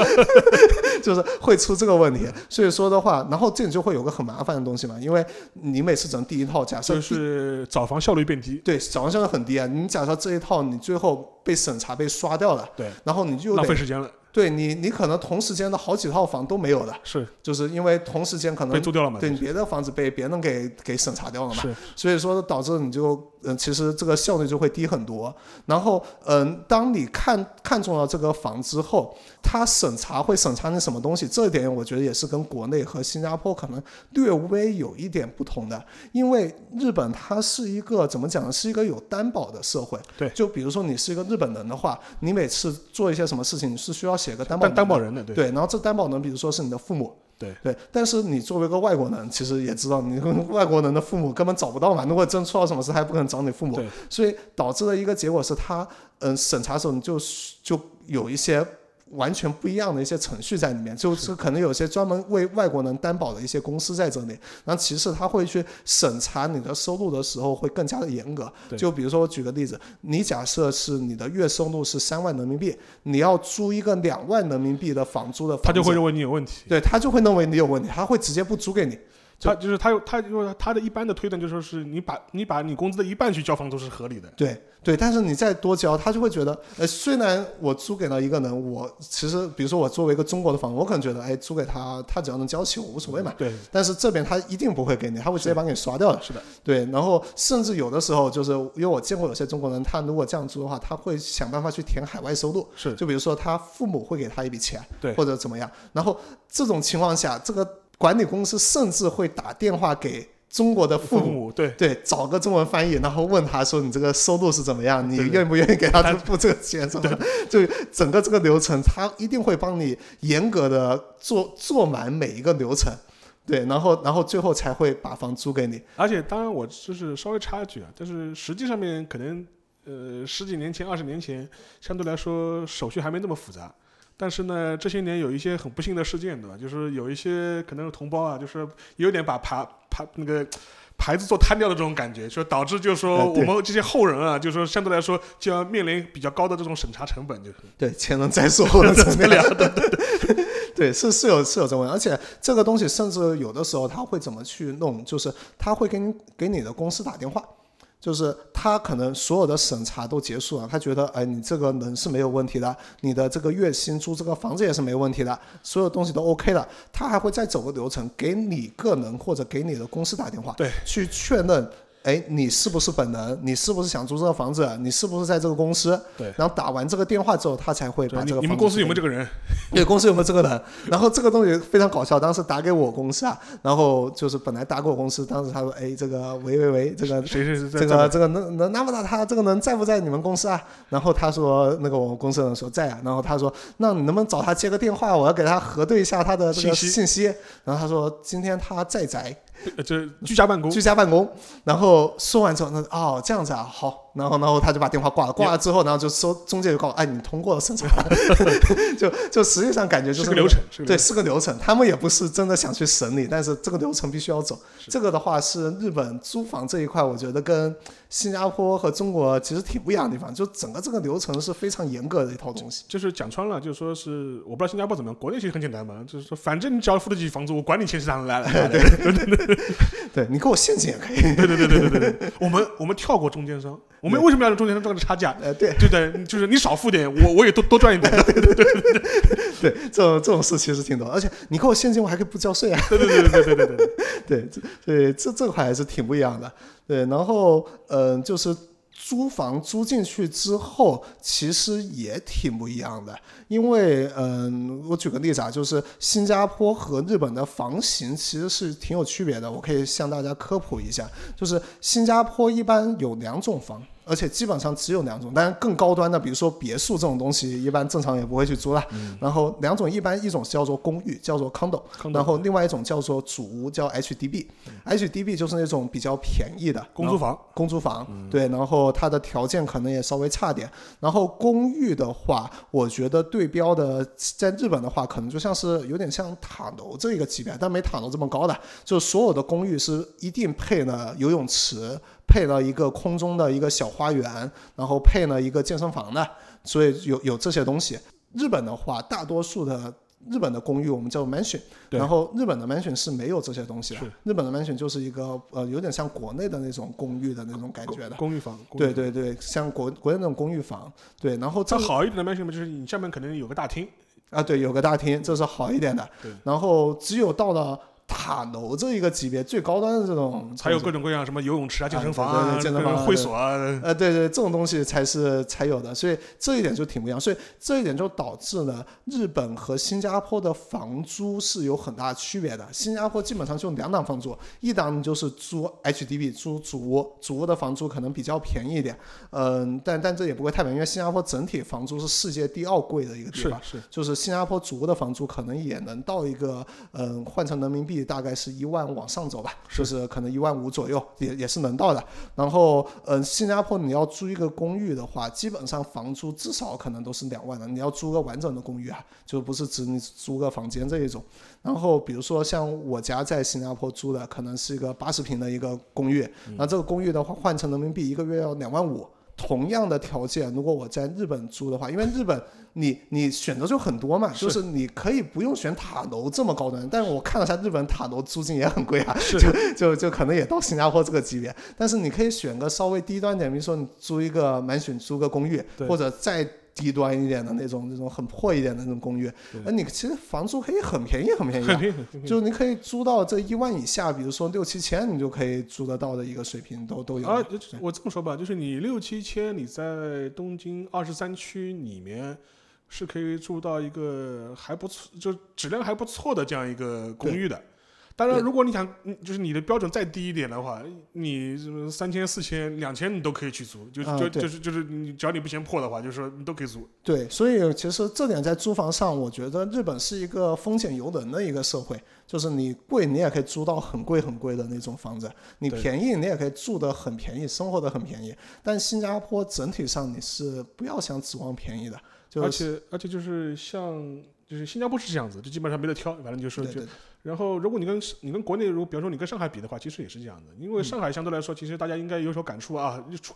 *laughs* 就是会出这个问题，所以说的话，然后这里就会有个很麻烦的东西嘛，因为你每次只能递一套，假设就是找房效率变低，对，找房效率很低啊。你假设这一套你最后被审查被刷掉了，对，然后你就浪费时间了。对你，你可能同时间的好几套房都没有的，是，就是因为同时间可能被租掉了嘛，对，别的房子被别人给给审查掉了嘛，是，所以说导致你就。嗯，其实这个效率就会低很多。然后，嗯，当你看看中了这个房之后，它审查会审查你什么东西？这一点我觉得也是跟国内和新加坡可能略微有一点不同的。因为日本它是一个怎么讲呢？是一个有担保的社会。对。就比如说你是一个日本人的话，你每次做一些什么事情你是需要写个担保担保人的，对。对。然后这担保人，比如说是你的父母。对对，但是你作为一个外国人，其实也知道，你跟外国人的父母根本找不到嘛。如果真出了什么事，他也不可能找你父母。所以导致的一个结果是他，嗯，审查时候你就就有一些。完全不一样的一些程序在里面，就是可能有些专门为外国人担保的一些公司在这里。然后其次他会去审查你的收入的时候会更加的严格。就比如说我举个例子，你假设是你的月收入是三万人民币，你要租一个两万人民币的房租的，他就会认为你有问题。对他就会认为你有问题，他会直接不租给你。他就是他有他就是他的一般的推断就说是你把你把你工资的一半去交房租是合理的。对对，但是你再多交，他就会觉得，呃，虽然我租给了一个人，我其实比如说我作为一个中国的房，我可能觉得，哎，租给他，他只要能交齐，我无所谓嘛。对。但是这边他一定不会给你，他会直接把你刷掉的。是的。对，然后甚至有的时候就是因为我见过有些中国人，他如果这样租的话，他会想办法去填海外收入。是。就比如说他父母会给他一笔钱，对，或者怎么样，然后这种情况下，这个管理公司甚至会打电话给。中国的父母对对，找个中文翻译，然后问他说：“你这个收入是怎么样？你愿不愿意给他付这个钱？”什么？就整个这个流程，他一定会帮你严格的做做满每一个流程，对，然后然后最后才会把房租给你。而且，当然我就是稍微插一句啊，但是实际上面可能呃十几年前、二十年前，相对来说手续还没那么复杂。但是呢，这些年有一些很不幸的事件，对吧？就是有一些可能是同胞啊，就是有点把牌牌那个牌子做摊掉的这种感觉，就导致就是说我们这些后人啊，就是说相对来说就要面临比较高的这种审查成本，就是。对前人栽树后人乘凉，*laughs* 对对对，对。*laughs* 是是有是有这问题，而且这个东西甚至有的时候他会怎么去弄，就是他会给你给你的公司打电话。就是他可能所有的审查都结束了，他觉得，哎，你这个人是没有问题的，你的这个月薪租这个房子也是没问题的，所有东西都 OK 的，他还会再走个流程，给你个人或者给你的公司打电话，对，去确认。哎，你是不是本人？你是不是想租这个房子？你是不是在这个公司？对。然后打完这个电话之后，他才会把这个。你们公司有没有这个人？*laughs* 对，公司有没有这个人？然后这个东西非常搞笑。当时打给我公司啊，然后就是本来打给我公司，当时他说：“哎，这个喂喂喂，这个谁谁谁，这个这个能能那么大他这个人在不在你们公司啊？”然后他说：“那个我们公司人说在啊。”然后他说：“那你能不能找他接个电话？我要给他核对一下他的这个信息。”然后他说：“今天他在宅。”这居家办公，居家办公。然后说完之后，那哦这样子啊，好。然后，然后他就把电话挂了。挂了之后，然后就说中介就告诉，哎，你通过了审查。就就实际上感觉就是个流程，对，是个流程。他们也不是真的想去审理，但是这个流程必须要走。这个的话是日本租房这一块，我觉得跟新加坡和中国其实挺不一样的地方。就整个这个流程是非常严格的一套东西。就是讲穿了，就是说是我不知道新加坡怎么样，国内其实很简单嘛，就是说反正你只要付得起房租，我管你钱是哪来的。对对对对，对你给我现金也可以。对对对对对对对，我们我们跳过中间商。我们为什么要让中间商赚个差价？呃，对，对对，就是你少付点，我我也多多赚一点。*laughs* 对对对对对，对，这种这种事其实挺多，而且你给我现金，我还可以不交税啊。对对对对对对对对，对，*laughs* 这对这这块还是挺不一样的。对，然后嗯，就是。租房租进去之后，其实也挺不一样的，因为，嗯，我举个例子啊，就是新加坡和日本的房型其实是挺有区别的，我可以向大家科普一下，就是新加坡一般有两种房。而且基本上只有两种，但是更高端的，比如说别墅这种东西，一般正常也不会去租了。然后两种一般，一种叫做公寓，叫做 condo，然后另外一种叫做主屋，叫 HDB。HDB 就是那种比较便宜的公租房，公租房。对，然后它的条件可能也稍微差点。然后公寓的话，我觉得对标的，在日本的话，可能就像是有点像塔楼这一个级别，但没塔楼这么高的。就所有的公寓是一定配了游泳池。配了一个空中的一个小花园，然后配了一个健身房的，所以有有这些东西。日本的话，大多数的日本的公寓我们叫 mansion，然后日本的 mansion 是没有这些东西的。日本的 mansion 就是一个呃，有点像国内的那种公寓的那种感觉的公寓房。对对对，像国国内那种公寓房。对，然后再好一点的 mansion 就是你下面可能有个大厅啊，对，有个大厅，这是好一点的。对，然后只有到了。塔楼这一个级别最高端的这种，还有各种各样什么游泳池啊、健身房啊、健身房、会所啊，呃，对对，这种东西才是才有的，所以这一点就挺不一样，所以这一点就导致了日本和新加坡的房租是有很大区别的。新加坡基本上就两档房租，一档就是租 HDB 租主屋，主屋的房租可能比较便宜一点，嗯，但但这也不会太便宜，因为新加坡整体房租是世界第二贵的一个地方，是是，就是新加坡主屋的房租可能也能到一个，嗯，换成人民币。大概是一万往上走吧，就是可能一万五左右，也也是能到的。然后，嗯，新加坡你要租一个公寓的话，基本上房租至少可能都是两万的。你要租个完整的公寓啊，就不是指你租个房间这一种。然后，比如说像我家在新加坡租的，可能是一个八十平的一个公寓，那这个公寓的话换成人民币一个月要两万五。同样的条件，如果我在日本租的话，因为日本你你选择就很多嘛，就是你可以不用选塔楼这么高端，但是我看了下日本塔楼租金也很贵啊，就就就可能也到新加坡这个级别，但是你可以选个稍微低端点，比如说你租一个满选租个公寓，或者再低端一点的那种那种很破一点的那种公寓对，那你其实房租可以很便宜很便宜。就你可以租到这一万以下，比如说六七千，你就可以租得到的一个水平都都有。啊，我这么说吧，就是你六七千，你在东京二十三区里面是可以住到一个还不错，就质量还不错的这样一个公寓的。当然，如果你想，嗯就是你的标准再低一点的话，你什么三千、四千、两千，你都可以去租，就就就是就是你只要你不嫌破的话，就是说你都可以租。对，所以其实这点在租房上，我觉得日本是一个风险由人的一个社会，就是你贵你也可以租到很贵很贵的那种房子，你便宜你也可以住得很便宜，生活得很便宜。但新加坡整体上你是不要想指望便宜的，就而且而且就是像就是新加坡是这样子，就基本上没得挑，反正就是就对对然后，如果你跟你跟国内，如果比如说你跟上海比的话，其实也是这样的。因为上海相对来说，其实大家应该有所感触啊。就除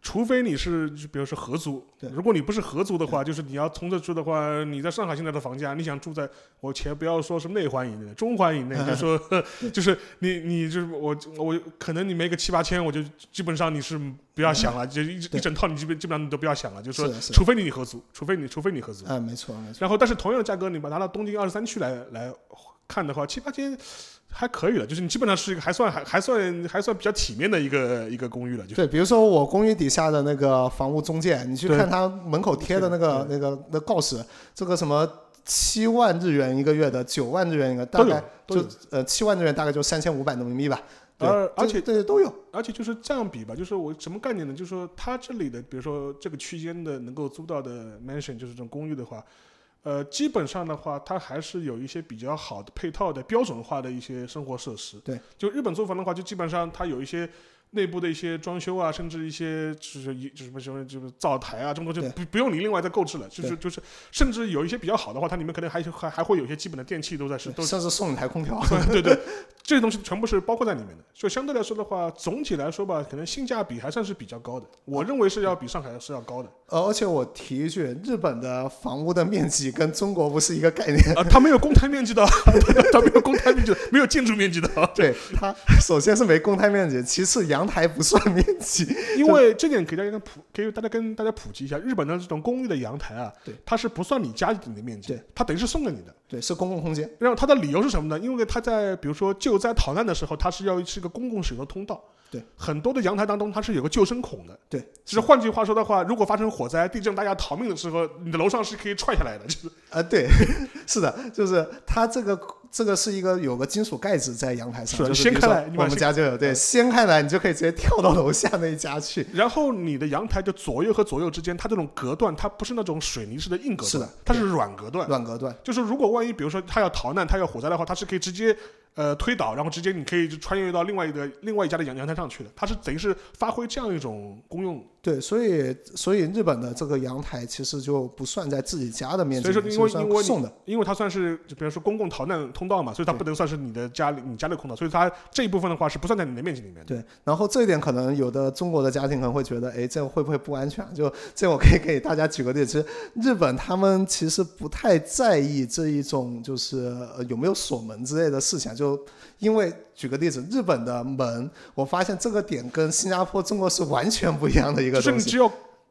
除非你是，就比如说合租对，如果你不是合租的话，就是你要从这住的话，你在上海现在的房价，你想住在我且不要说是内环以内，中环以内，*laughs* 就说就是你你就是我我可能你没个七八千，我就基本上你是不要想了，就一一整套你基本基本上你都不要想了，就是说是是除非你合租，除非你除非你合租。哎，没错没错。然后，但是同样的价格，你把它拿到东京二十三区来来看的话，七八千还可以了，就是你基本上是一个还算还还算还算比较体面的一个一个公寓了，就是对，比如说我公寓底下的那个房屋中介，你去看他门口贴的那个那个那告示，这个什么七万日元一个月的，九万日元一个，大概就。呃七万日元大概就三千五百人民币吧。对这而而且对都有。而且就是这样比吧，就是我什么概念呢？就是说它这里的，比如说这个区间的能够租到的 mansion，就是这种公寓的话，呃，基本上的话，它还是有一些比较好的配套的标准化的一些生活设施。对，就日本租房的话，就基本上它有一些。内部的一些装修啊，甚至一些就是一就是什么什么就是灶台啊，这么多就不不用你另外再购置了，就是就是，甚至有一些比较好的话，它里面可能还还还会有一些基本的电器都在是都甚至送一台空调。*laughs* 对对，这些东西全部是包括在里面的。就相对来说的话，总体来说吧，可能性价比还算是比较高的。我认为是要比上海是要高的。呃，而且我提一句，日本的房屋的面积跟中国不是一个概念。*laughs* 啊，它没有公摊面积的，*laughs* 它没有公摊面积的，没有建筑面积的。对它，首先是没公摊面积，其次阳台不算面积。*laughs* 因为这点给大家跟普给大家跟大家普及一下，日本的这种公寓的阳台啊对，它是不算你家里的面积对，它等于是送给你的。对，是公共空间。然后它的理由是什么呢？因为它在比如说救灾逃难的时候，它是要是一个公共使用的通道。对，很多的阳台当中它是有个救生孔的。对，就是换句话说的话，如果发生火灾、地震，大家逃命的时候，你的楼上是可以踹下来的。就是啊，对，*laughs* 是的，就是它这个这个是一个有个金属盖子在阳台上，掀开来我们家就有，对，嗯掀开来你就可以直接跳到楼下那一家去。然后你的阳台就左右和左右之间，它这种隔断，它不是那种水泥式的硬隔断，是的它是软隔断。软隔断，就是如果万一比如说他要逃难，他要火灾的话，他是可以直接呃推倒，然后直接你可以就穿越到另外一个另外一家的阳阳台上去的。它是等于是发挥这样一种功用。对，所以所以日本的这个阳台其实就不算在自己家的面积里，所以说因为是算因为送的。因为它算是就比如说公共逃难通道嘛，所以它不能算是你的家里你家的通道，所以它这一部分的话是不算在你的面积里面的。对，然后这一点可能有的中国的家庭可能会觉得，哎，这个会不会不安全啊？就这我可以给大家举个例子，其实日本他们其实不太在意这一种就是呃有没有锁门之类的事情啊，就因为举个例子，日本的门，我发现这个点跟新加坡、中国是完全不一样的一个东西。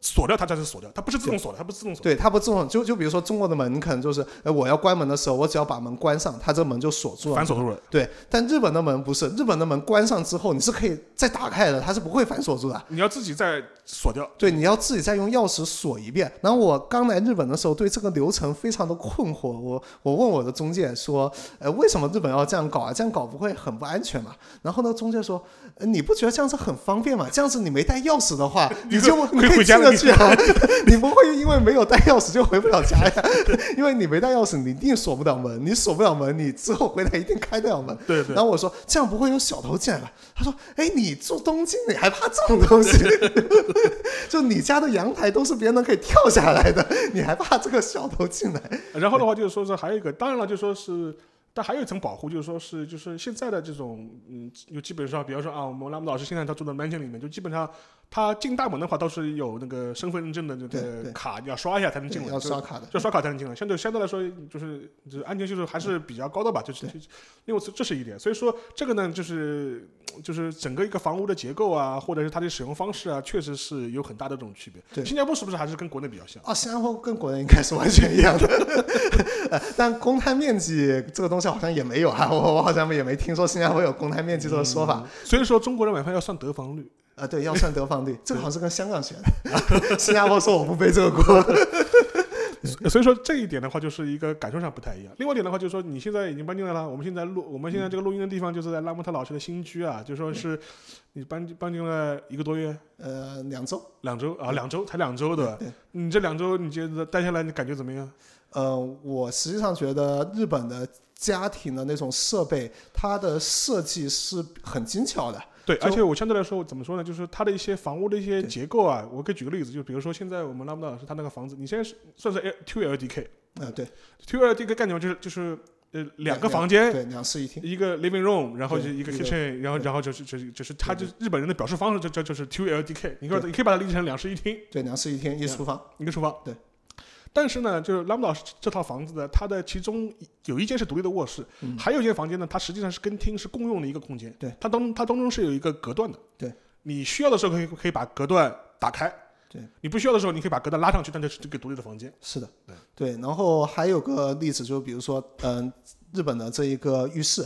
锁掉它才是锁掉，它不是自动锁的，它不是自动锁。对，它不自动，就就比如说中国的门，你可能就是，呃，我要关门的时候，我只要把门关上，它这门就锁住了。反锁住了。对，但日本的门不是，日本的门关上之后，你是可以再打开的，它是不会反锁住的。你要自己再锁掉。对，你要自己再用钥匙锁一遍。然后我刚来日本的时候，对这个流程非常的困惑。我我问我的中介说，呃，为什么日本要这样搞啊？这样搞不会很不安全吗？然后呢，中介说，呃，你不觉得这样子很方便吗？这样子你没带钥匙的话，*laughs* 你就可以你可以回家了进得去啊，*laughs* 你不会因为没有带钥匙就回不了家呀？*laughs* 因为你没带钥匙，你一定锁不了门，你锁不了门，你之后回来一定开得了门。对对然后我说这样不会有小偷进来吧？他说，哎，你住东京你还怕这种东西？*laughs* 就你家的阳台都是别人可以跳下来的，你还怕这个小偷进来？然后的话就是说是还有一个，当然了，就说是但还有一层保护，就是说是就是现在的这种，嗯，就基本上，比方说啊，我们拉姆老师现在他住的 mansion 里面，就基本上他进大门的话，都是有那个身份认证的这个卡，你要刷一下才能进来，要刷卡的，要刷卡才能进来。相对相对来说，就是就是安全系数还是比较高的吧，就是因为这是一点。所以说这个呢，就是就是整个一个房屋的结构啊，或者是它的使用方式啊，确实是有很大的这种区别。对，新加坡是不是还是跟国内比较像？啊，新加坡跟国内应该是完全一样的，*laughs* 但公摊面积这个东西。这好像也没有哈，*laughs* 我我好像也没听说新加坡有公摊面积这个说法。所以说中国人买房要算得房率啊，对，要算得房率，*laughs* 这个好像是跟香港学的。*laughs* 新加坡说我不背这个锅。所以说这一点的话，就是一个感受上不太一样。另外一点的话，就是说你现在已经搬进来了，我们现在录，我们现在这个录音的地方就是在拉莫特老师的新居啊，就说是你搬搬进了一个多月，呃，两周，两周啊，两周才两周的。你这两周你觉得待下来你感觉怎么样？呃，我实际上觉得日本的家庭的那种设备，它的设计是很精巧的。对，而且我相对来说怎么说呢？就是它的一些房屋的一些结构啊，我可以举个例子，就比如说现在我们拉姆达老师他那个房子，你现在是算是 L two LDK 啊，对，two LDK 概念就是就是呃两个房间，对，两室一厅，一个 living room，然后就一个 kitchen，然后然后就是就是就是他就日本人的表示方式就就就是 two LDK，你可以你可以把它理解成两室一厅，对，两室一厅一厨房，一个厨房，对。但是呢，就是拉姆老师这套房子呢，它的其中有一间是独立的卧室，还有一间房间呢，它实际上是跟厅是共用的一个空间。对，它当它当中是有一个隔断的。对，你需要的时候可以可以把隔断打开。对，你不需要的时候，你可以把隔断拉上去，但是这个独立的房间。是的，对对。然后还有个例子，就比如说，嗯，日本的这一个浴室，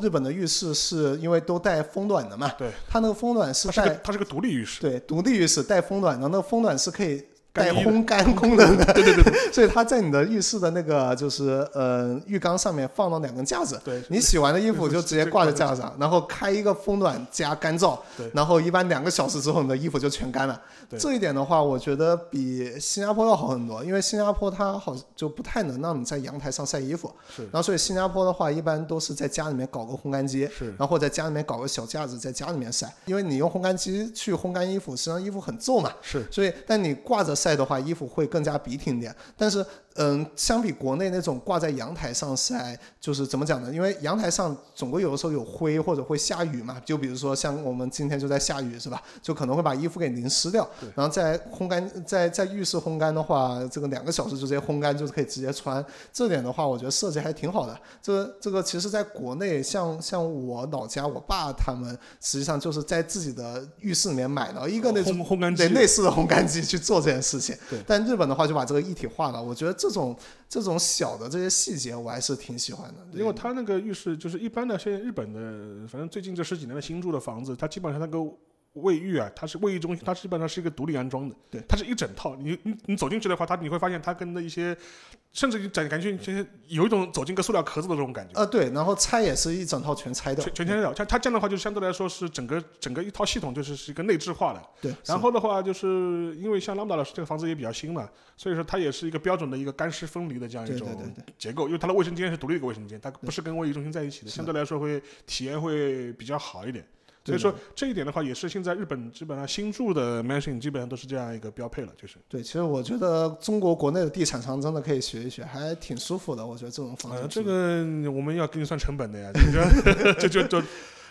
日本的浴室是因为都带风暖的嘛？对，它那个风暖是带，它是个独立浴室。对，独立浴室带风暖的，那个风暖是可以。带烘干功能的，对对对，*laughs* 所以它在你的浴室的那个就是呃浴缸上面放了两根架子，对，你洗完的衣服就直接挂在架子上，然后开一个风暖加干燥，对，然后一般两个小时之后你的衣服就全干了。这一点的话，我觉得比新加坡要好很多，因为新加坡它好就不太能让你在阳台上晒衣服，是，然后所以新加坡的话一般都是在家里面搞个烘干机，是，然后在家里面搞个小架子在家里面晒，因为你用烘干机去烘干衣服，实际上衣服很皱嘛，是，所以但你挂着晒的话，衣服会。更加笔挺点，但是。嗯，相比国内那种挂在阳台上晒，就是怎么讲呢？因为阳台上总归有的时候有灰或者会下雨嘛。就比如说像我们今天就在下雨，是吧？就可能会把衣服给淋湿掉。然后在烘干，在在浴室烘干的话，这个两个小时就直接烘干，就是可以直接穿。这点的话，我觉得设计还挺好的。这这个其实在国内，像像我老家我爸他们，实际上就是在自己的浴室里面买了一个那种烘干机，对类似的烘干机去做这件事情。对。但日本的话就把这个一体化了，我觉得这。这种这种小的这些细节，我还是挺喜欢的。因为它那个浴室就是一般的，现在日本的，反正最近这十几年的新住的房子，它基本上那个。卫浴啊，它是卫浴中心，它基本上是一个独立安装的，对，它是一整套。你你你走进去的话，它你会发现它跟那一些，甚至你感感觉其实有一种走进个塑料壳子的这种感觉。呃，对，然后拆也是一整套全拆掉，全全拆掉。像它这样的话，就相对来说是整个整个一套系统就是是一个内置化的。对。然后的话，就是因为像拉姆达老师这个房子也比较新嘛，所以说它也是一个标准的一个干湿分离的这样一种结构，因为它的卫生间是独立的一个卫生间，它不是跟卫浴中心在一起的，相对来说会体验会比较好一点。所以说这一点的话，也是现在日本基本上新住的 mansion 基本上都是这样一个标配了，就是。对，其实我觉得中国国内的地产商真的可以学一学，还挺舒服的。我觉得这种方式。这个我们要给你算成本的呀，就 *laughs* 就就，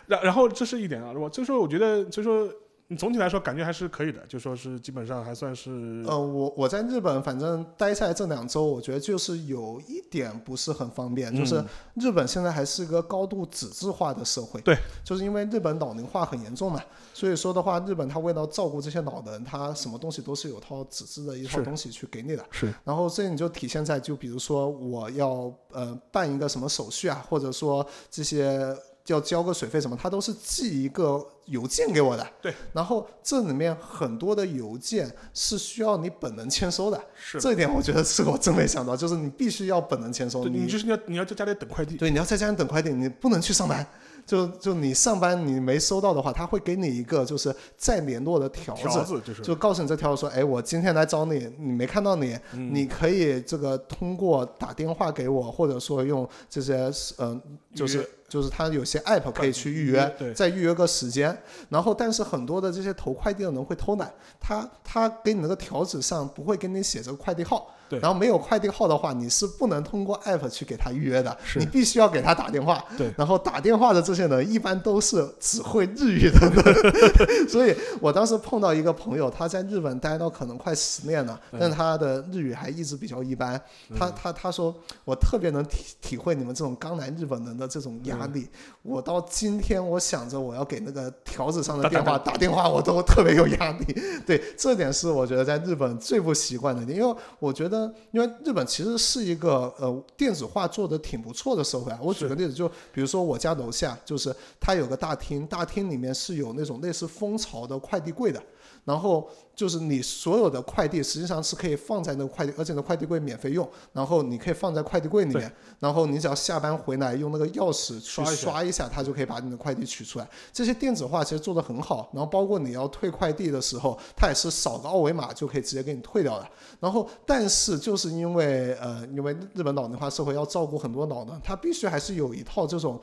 然然后这是一点啊，我就说我觉得就说。你总体来说感觉还是可以的，就说是基本上还算是。呃，我我在日本反正待下来这两周，我觉得就是有一点不是很方便，就是日本现在还是一个高度纸质化的社会。对，就是因为日本老龄化很严重嘛，所以说的话，日本他为了照顾这些老人，他什么东西都是有套纸质的一套东西去给你的。是。然后这你就体现在，就比如说我要呃办一个什么手续啊，或者说这些。要交个水费什么，他都是寄一个邮件给我的。对，然后这里面很多的邮件是需要你本人签收的。是，这一点我觉得是我真没想到，就是你必须要本人签收。你就是要你要在家里等快递。对，你要在家里等快递，你不能去上班。就就你上班你没收到的话，他会给你一个就是再联络的条子，就是就告诉你这条说，哎，我今天来找你，你没看到你，你可以这个通过打电话给我，或者说用这些嗯，就是就是他有些 app 可以去预约，再预约个时间。然后但是很多的这些投快递的人会偷懒，他他给你那个条子上不会给你写这个快递号。对然后没有快递号的话，你是不能通过 app 去给他预约的，是你必须要给他打电话。对然后打电话的这些人一般都是只会日语的人，*laughs* 所以我当时碰到一个朋友，他在日本待到可能快十年了，嗯但他的日语还一直比较一般。他他他说，我特别能体体会你们这种刚来日本人的这种压力。嗯我到今天，我想着我要给那个条子上的电话打电话，我都特别有压力。对，这点是我觉得在日本最不习惯的点，因为我觉得，因为日本其实是一个呃电子化做的挺不错的社会啊。我举个例子，就比如说我家楼下，就是它有个大厅，大厅里面是有那种类似蜂巢的快递柜的，然后就是你所有的快递实际上是可以放在那个快递，而且那快递柜免费用，然后你可以放在快递柜里面，然后你只要下班回来用那个钥匙去刷一下它就可以把你的快递取出来。这些电子化其实做得很好，然后包括你要退快递的时候，它也是扫个二维码就可以直接给你退掉的。然后，但是就是因为呃，因为日本老龄化社会要照顾很多老人，他必须还是有一套这种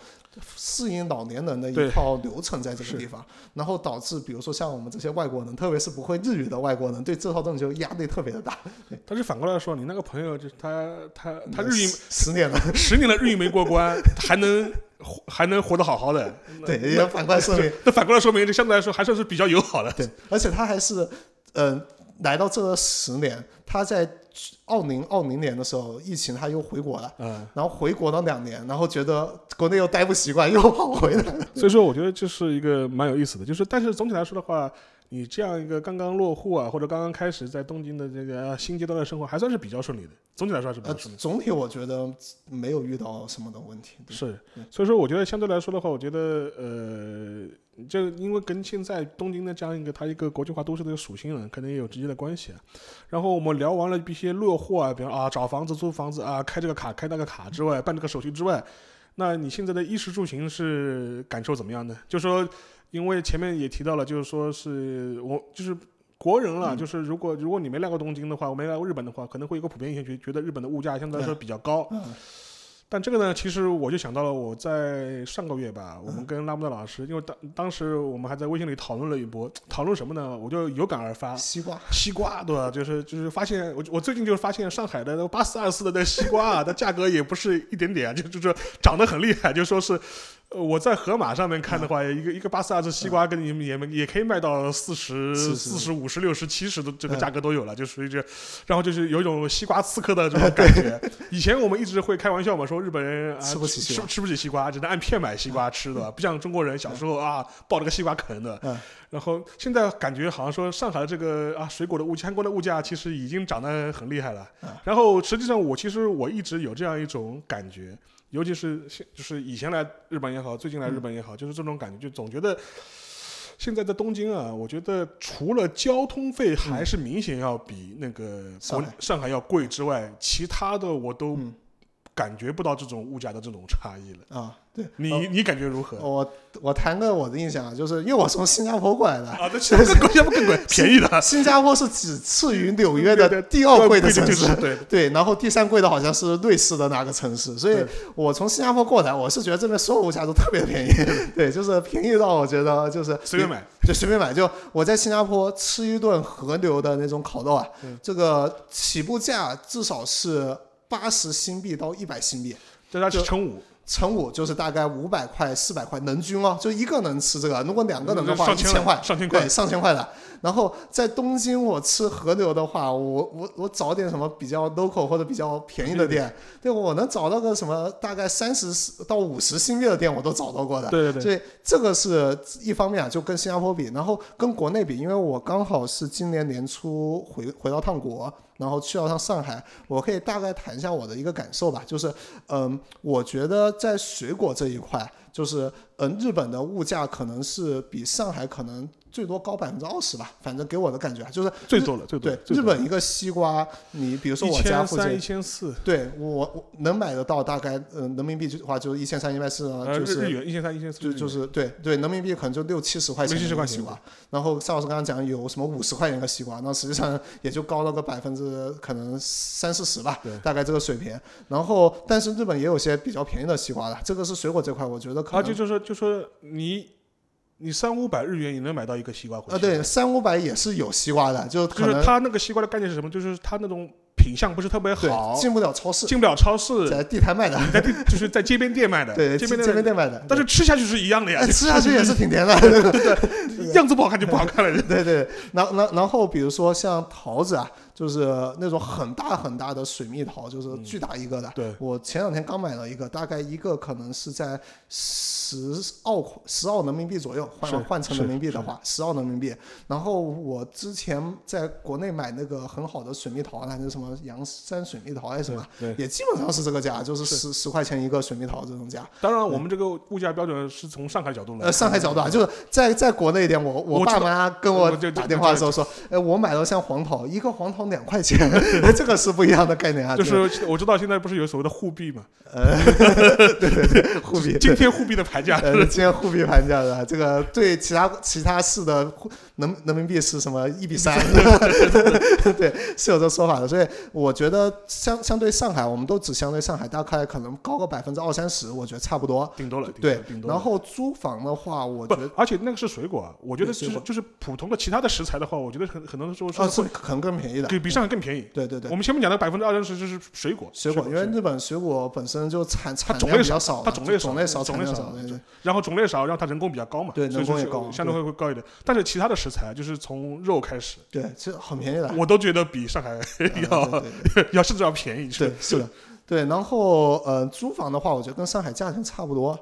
适应老年人的一套流程在这个地方，然后导致比如说像我们这些外国人，特别是不会日语的外国人，对这套东西就压力特别的大。*laughs* 但是反过来说，你那个朋友就是他他他日语十十年了，十年了日语没过关，*laughs* 还能活还能活得好好的，对，也反过来说明那反过来说明，这相对来说还算是比较友好的。对，而且他还是，嗯、来到这十年，他在二零二零年的时候，疫情他又回国了，嗯，然后回国了两年，然后觉得国内又待不习惯，又跑回来了。*laughs* 所以说我觉得这是一个蛮有意思的，就是但是总体来说的话，你这样一个刚刚落户啊，或者刚刚开始在东京的这个呃新阶段的生活，还算是比较顺利的。总体来说还是比呃较顺利。，总体我觉得没有遇到什么的问题。是，所以说我觉得相对来说的话，我觉得呃，这因为跟现在东京的这样一个它一个国际化都市的一个属性呢，可能也有直接的关系啊。然后我们聊完了一些落户啊，比如啊找房子、租房子啊，开这个卡、开那个卡之外，办这个手续之外，那你现在的衣食住行是感受怎么样呢？就说，因为前面也提到了，就是说是我就是。国人了，就是如果如果你没来过东京的话，我没来过日本的话，可能会有个普遍印象，觉觉得日本的物价相对来说比较高。嗯但这个呢，其实我就想到了我在上个月吧，我嗯们跟拉姆达老师，因为当当时我们还在微信里讨论了一波，讨论什么呢？我就有感而发，西瓜，西瓜对吧？就是就是发现我我最近就是发现上海的那八四二四的那西瓜啊，它价格也不是一点点啊，就就是涨得很厉害，就说是。呃我在盒马上面看的话，一个一个八四二四西瓜跟你们也也可以卖到四十、40四十、五十、六十、七十的这个嗯。价格都有了，就属于这，然后就是有一种西瓜刺客的这种感觉。*laughs* 以前我们一直会开玩笑嘛，说日本人啊吃不起吃吃不起西瓜，只能按片买西瓜吃的，不像中国人小时候啊抱着个西瓜啃的。嗯。然后现在感觉好像说上海的这个啊水果的物价，韩国的物价其实已经涨得很厉害了。嗯。然后实际上我其实我一直有这样一种感觉，尤其是现就是以前来日本也好，最近来日本也好，就是这种感觉，就总觉得。现在在东京啊，我觉得除了交通费还是明显要比那个国上海上海要贵之外，其他的我都嗯感觉不到这种物价的这种差异了。啊，对你你感觉如何？我我谈个我的印象啊，就是因为我从新加坡过来的，啊，那其实更更更贵，便宜的。新加坡是只次于纽约对对的第二贵的城市就是，对，对，然后第三贵的好像是瑞士的哪个城市，所以我从新加坡过来，我是觉得这边所有物价都特别便宜，*laughs* 对，就是便宜到我觉得就是随便买。就随便买。就我在新加坡吃一顿和牛的那种烤肉啊，嗯这个起步价至少是八十新币到一百新币，乘五，乘五就是大概五百块、四百块人均哦，就一个能吃这个，如果两个人的话，上千一千块，上千块对，上千块的。然后在东京，我吃和牛的话，我我我找点什么比较 local 或者比较便宜的店，对我能找到个什么大概三十到五十新币的店，我都找到过的。对对对，所以这个是一方面啊，就跟新加坡比，然后跟国内比，因为我刚好是今年年初回回到趟国，然后去到趟上海，我可以大概谈一下我的一个感受吧，就是嗯，我觉得在水果这一块，就是嗯，日本的物价可能是比上海可能最多高百分之二十吧，反正给我的感觉啊，就是最多了，最多对日本一个西瓜，你比如说我家、附近一。千四，对我我能买得到大概嗯人民币的话就是一千三一百四啊，呃，就是日日元一千三、一千四，就就是对对，人民币可能就六七十块钱六七十块钱一个西瓜。然后邵老师刚刚讲有什么五十块钱一个西瓜，那实际上也就高了个百分之可能三四十吧，大概这个水平。然后但是日本也有些比较便宜的西瓜的，这个是水果这块，我觉得可啊，能就就说就说你你三五百日元也能买到一个西瓜回去。啊对，三五百也是有西瓜的，就就是它那个西瓜的概念是什么？就是它那种品相不是特别好，进不了超市，进不了超市，在地摊卖的，在地就是在街边店卖的，*laughs* 对，街街边店卖的，边店卖的，但是吃下去是一样的呀哎，吃下去也是挺甜的。*laughs* *laughs* 样子不好看就不好看了。对对，然然然后比如说像桃子啊，就是那种很大很大的水蜜桃，就是巨大一个的。对，我前两天刚买了一个，大概一个可能是在十澳十澳人民币左右，换换成人民币的话，十澳人民币。然后我之前在国内买那个很好的水蜜桃，那是什么阳山水蜜桃还是什么，对，也基本上是这个价，就是十十块钱一个水蜜桃这种价。当然我们这个物价标准是从上海角度来，呃，上海角度啊，就是在在国内一点，我我爸妈跟我打电话的时候说，呃，我买了像黄桃，一个黄桃两块钱，*laughs* 这个是不一样的概念啊。就是我知道现在不是有所谓的沪币嘛，*laughs* 沪币，今天沪币的盘价呃，今天货币盘价的这个对其他其他市的沪人人民币是什么一比三 *laughs* *laughs* 对，是有这说法的。所以我觉得相相对上海，我们都只相对上海，大概可能高个百分之二三十，我觉得差不多。顶多了，对了，顶多了然后租房的话，我觉得，而且那个是水果啊，我觉得水果就是就是普通的其他的食材的话，我觉得很很多时候啊，是会是可能更便宜的。比比上海更便宜。对对对我。们前面讲的百分之二三十就是水果，水果，因为日本水果本身就产产种类少量比较少，它种类少种类少，种类少对对然后种类少，然后它人工比较高嘛，对人工也高相对会会高一点。但是其他的食材，就是从肉开始，对，其实很便宜的。我都觉得比上海 *laughs* 呃要 *laughs* 要甚至要便宜。对，是的，对。然后呃，租房的话，我觉得跟上海价钱差不多。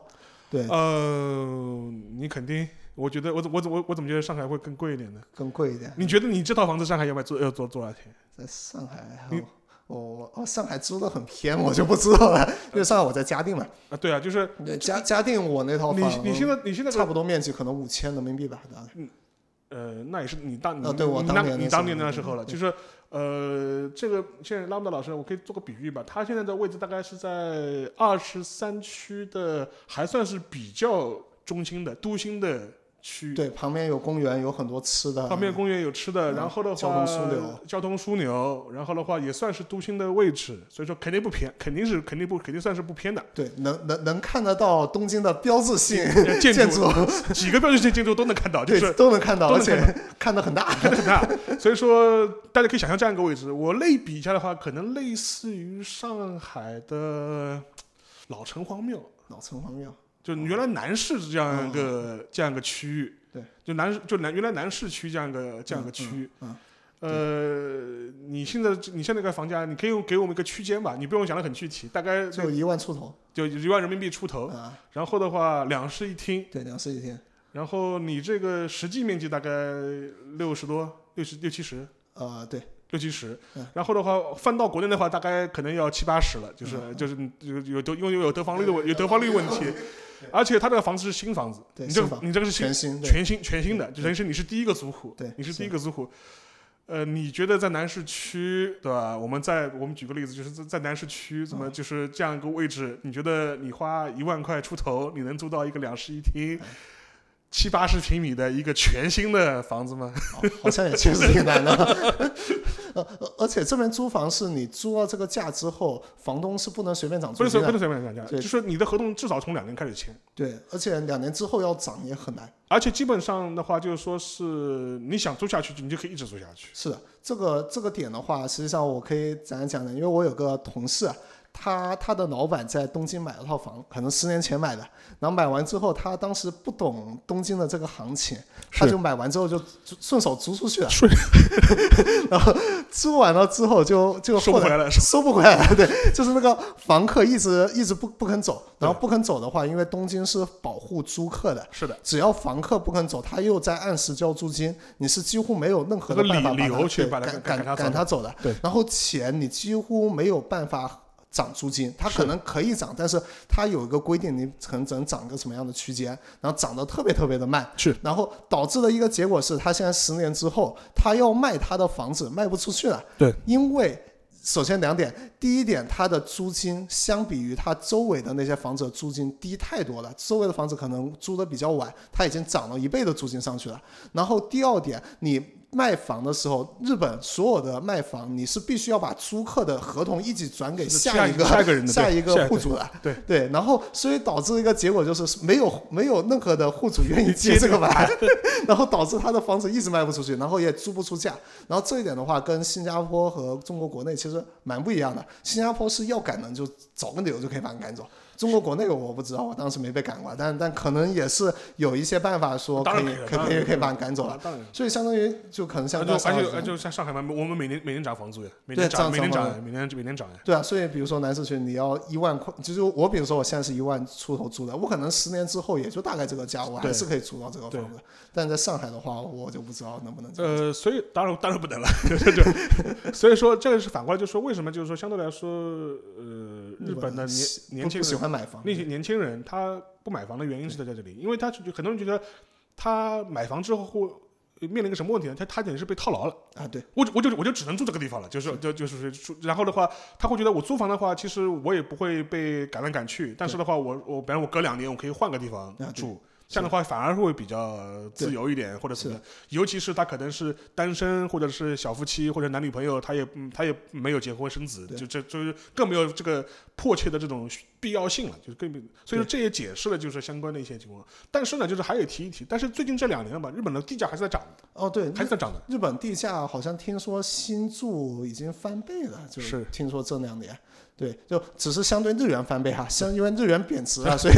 对，呃，你肯定，我觉得我怎我怎我我怎么觉得上海会更贵一点呢？更贵一点。你觉得你这套房子上海要卖多要多多少钱？在上海你，我我哦，上海租的很偏，我就不知道了。因为上海我在嘉定嘛，啊，对啊，就是嘉嘉定我那套你房，你现在你现在差不多面积可能五千人民币吧，大概。呃，那也是你当你呃对我你当年那那你当年那时候了，对。就是呃，这个现在拉姆达老师，我可以做个比喻吧，他现在的位置大概是在二十三区的，还算是比较中心的都心的区。对，旁边有公园，有很多吃的。旁边公园有吃的，嗯然后的话，交通枢纽，交通枢纽，然后的话也算是都心的位置，所以说肯定不偏，肯定是肯定不肯定算是不偏的。对，能能能看得到东京的标志性呃建建筑 *laughs* 几个标志性建筑都能看到，就对是，都能看到，而且 *laughs* 看得很大。*laughs* 很大。所以说大家可以想象这样一个位置，我类比一下的话，可能类似于上海的老城隍庙。老城隍庙，就原来南市这样一个、这样一个区域，对，就南就南原来南市区这样一个这样一个区域，嗯呃，你现在你现在这个房价，你可以给我们一个区间吧，你不用讲的很具体，大概就一万出头。就一万人民币出头，啊，然后的话两室一厅，对，两室一厅，然后你这个实际面积大概六十多，六十六七十。呃，对，六七十。嗯，然后的话翻到国内的话，大概可能要七八十了，就是嗯就是有有得因为有得房率的问有得房率问题，而且他这个房子是新房子，对你这个房你这个是新全新，全新全新的，就等于是你是第一个租户，对你是是第一个租户。呃，你觉得在南市区，对吧？我们在我们举个例子，就是在在南市区，怎么嗯就是这样一个位置？你觉得你花一万块出头，你能租到一个两室一厅、七八十平米的一个全新的房子吗？哦好像也确实挺难的。呃，而而且这边租房是你租到这个价之后，房东是不能随便涨租金的。不能随不能随便涨价，就是你的合同至少从两年开始签。对，而且两年之后要涨也很难。而且基本上的话，就是说是你想租下去，你就可以一直租下去。是的，这个这个点的话，实际上我可以讲一讲的，因为我有个同事啊，他他的老板在东京买了套房，可能十年前买的，然后买完之后，他当时不懂东京的这个行情，他就买完之后就就顺手租出去了，顺 *laughs* 然后租完了之后就就收不回来了，收不回来了，对，*laughs* 就是那个房客一直一直不不肯走，然后不肯走的话，因为东京是保护租客的，是的，只要房客不肯走，他又在按时交租金，你是几乎没有任何的理理办法把他对由去把他赶赶他走的。对，然后钱你几乎没有办法。涨租金，它可能可以涨，但是它有一个规定，你可能只能涨个什么样的区间，然后涨得特别特别的慢，是，然后导致的一个结果是，他现在十年之后，他要卖他的房子卖不出去了，对，因为首先两点，第一点，它的租金相比于它周围的那些房子的租金低太多了，周围的房子可能租的比较晚，它已经涨了一倍的租金上去了。然后第二点，你卖房的时候，日本所有的卖房，你是必须要把租客的合同一起转给下一个下一个人的下一个户主的。对对，然后所以导致一个结果就是没有没有任何的户主愿意接这个盘，*laughs* 然后导致他的房子一直卖不出去，然后也租不出价。然后这一点的话，跟新加坡和中国国内其实蛮不一样的。新加坡是要赶人就找个理由就可以把你赶走。中国国内我不知道，我当时没被赶过，但但可能也是有一些办法说可以可可以可以把你赶走了。所以相当于就可能像就而且就像上海嘛，我们每年每年涨房租呀，每年涨每年涨每年每年涨呀。对啊，所以比如说南市区你要一万块，就是我比如说我现在是一万出头租的，我可能十年之后也就大概这个价，我还是可以租到这个房子。但在上海的话，我就不知道能不能。呃，所以当然当然不能了，*laughs* 所以说这个是反过来就说为什么就是说相对来说呃日本的年年轻人喜欢买房那些年轻。人他不买房的原因是在在这里，因为他就很多人觉得他买房之后会面临一个什么问题呢？他他等于是被套牢了啊！对我我就我就只能住这个地方了，就是就就是然后的话，他会觉得我租房的话，其实我也不会被赶来赶去，但是的话，我我比方我隔两年我可以换个地方住。这样的话反而会比较自由一点，或者什么，尤其是他可能是单身，或者是小夫妻，或者男女朋友，他也他也没有结婚生子，就这就是更没有这个迫切的这种必要性了，就是更所以说这也解释了就是相关的一些情况。但是呢，就是还有提一提，但是最近这两年吧，日本的地价还是在涨哦，对，还是在涨的。日本地价好像听说新住已经翻倍了，就是听说这两年。对，就只是相对日元翻倍哈，相因为日元贬值了，所以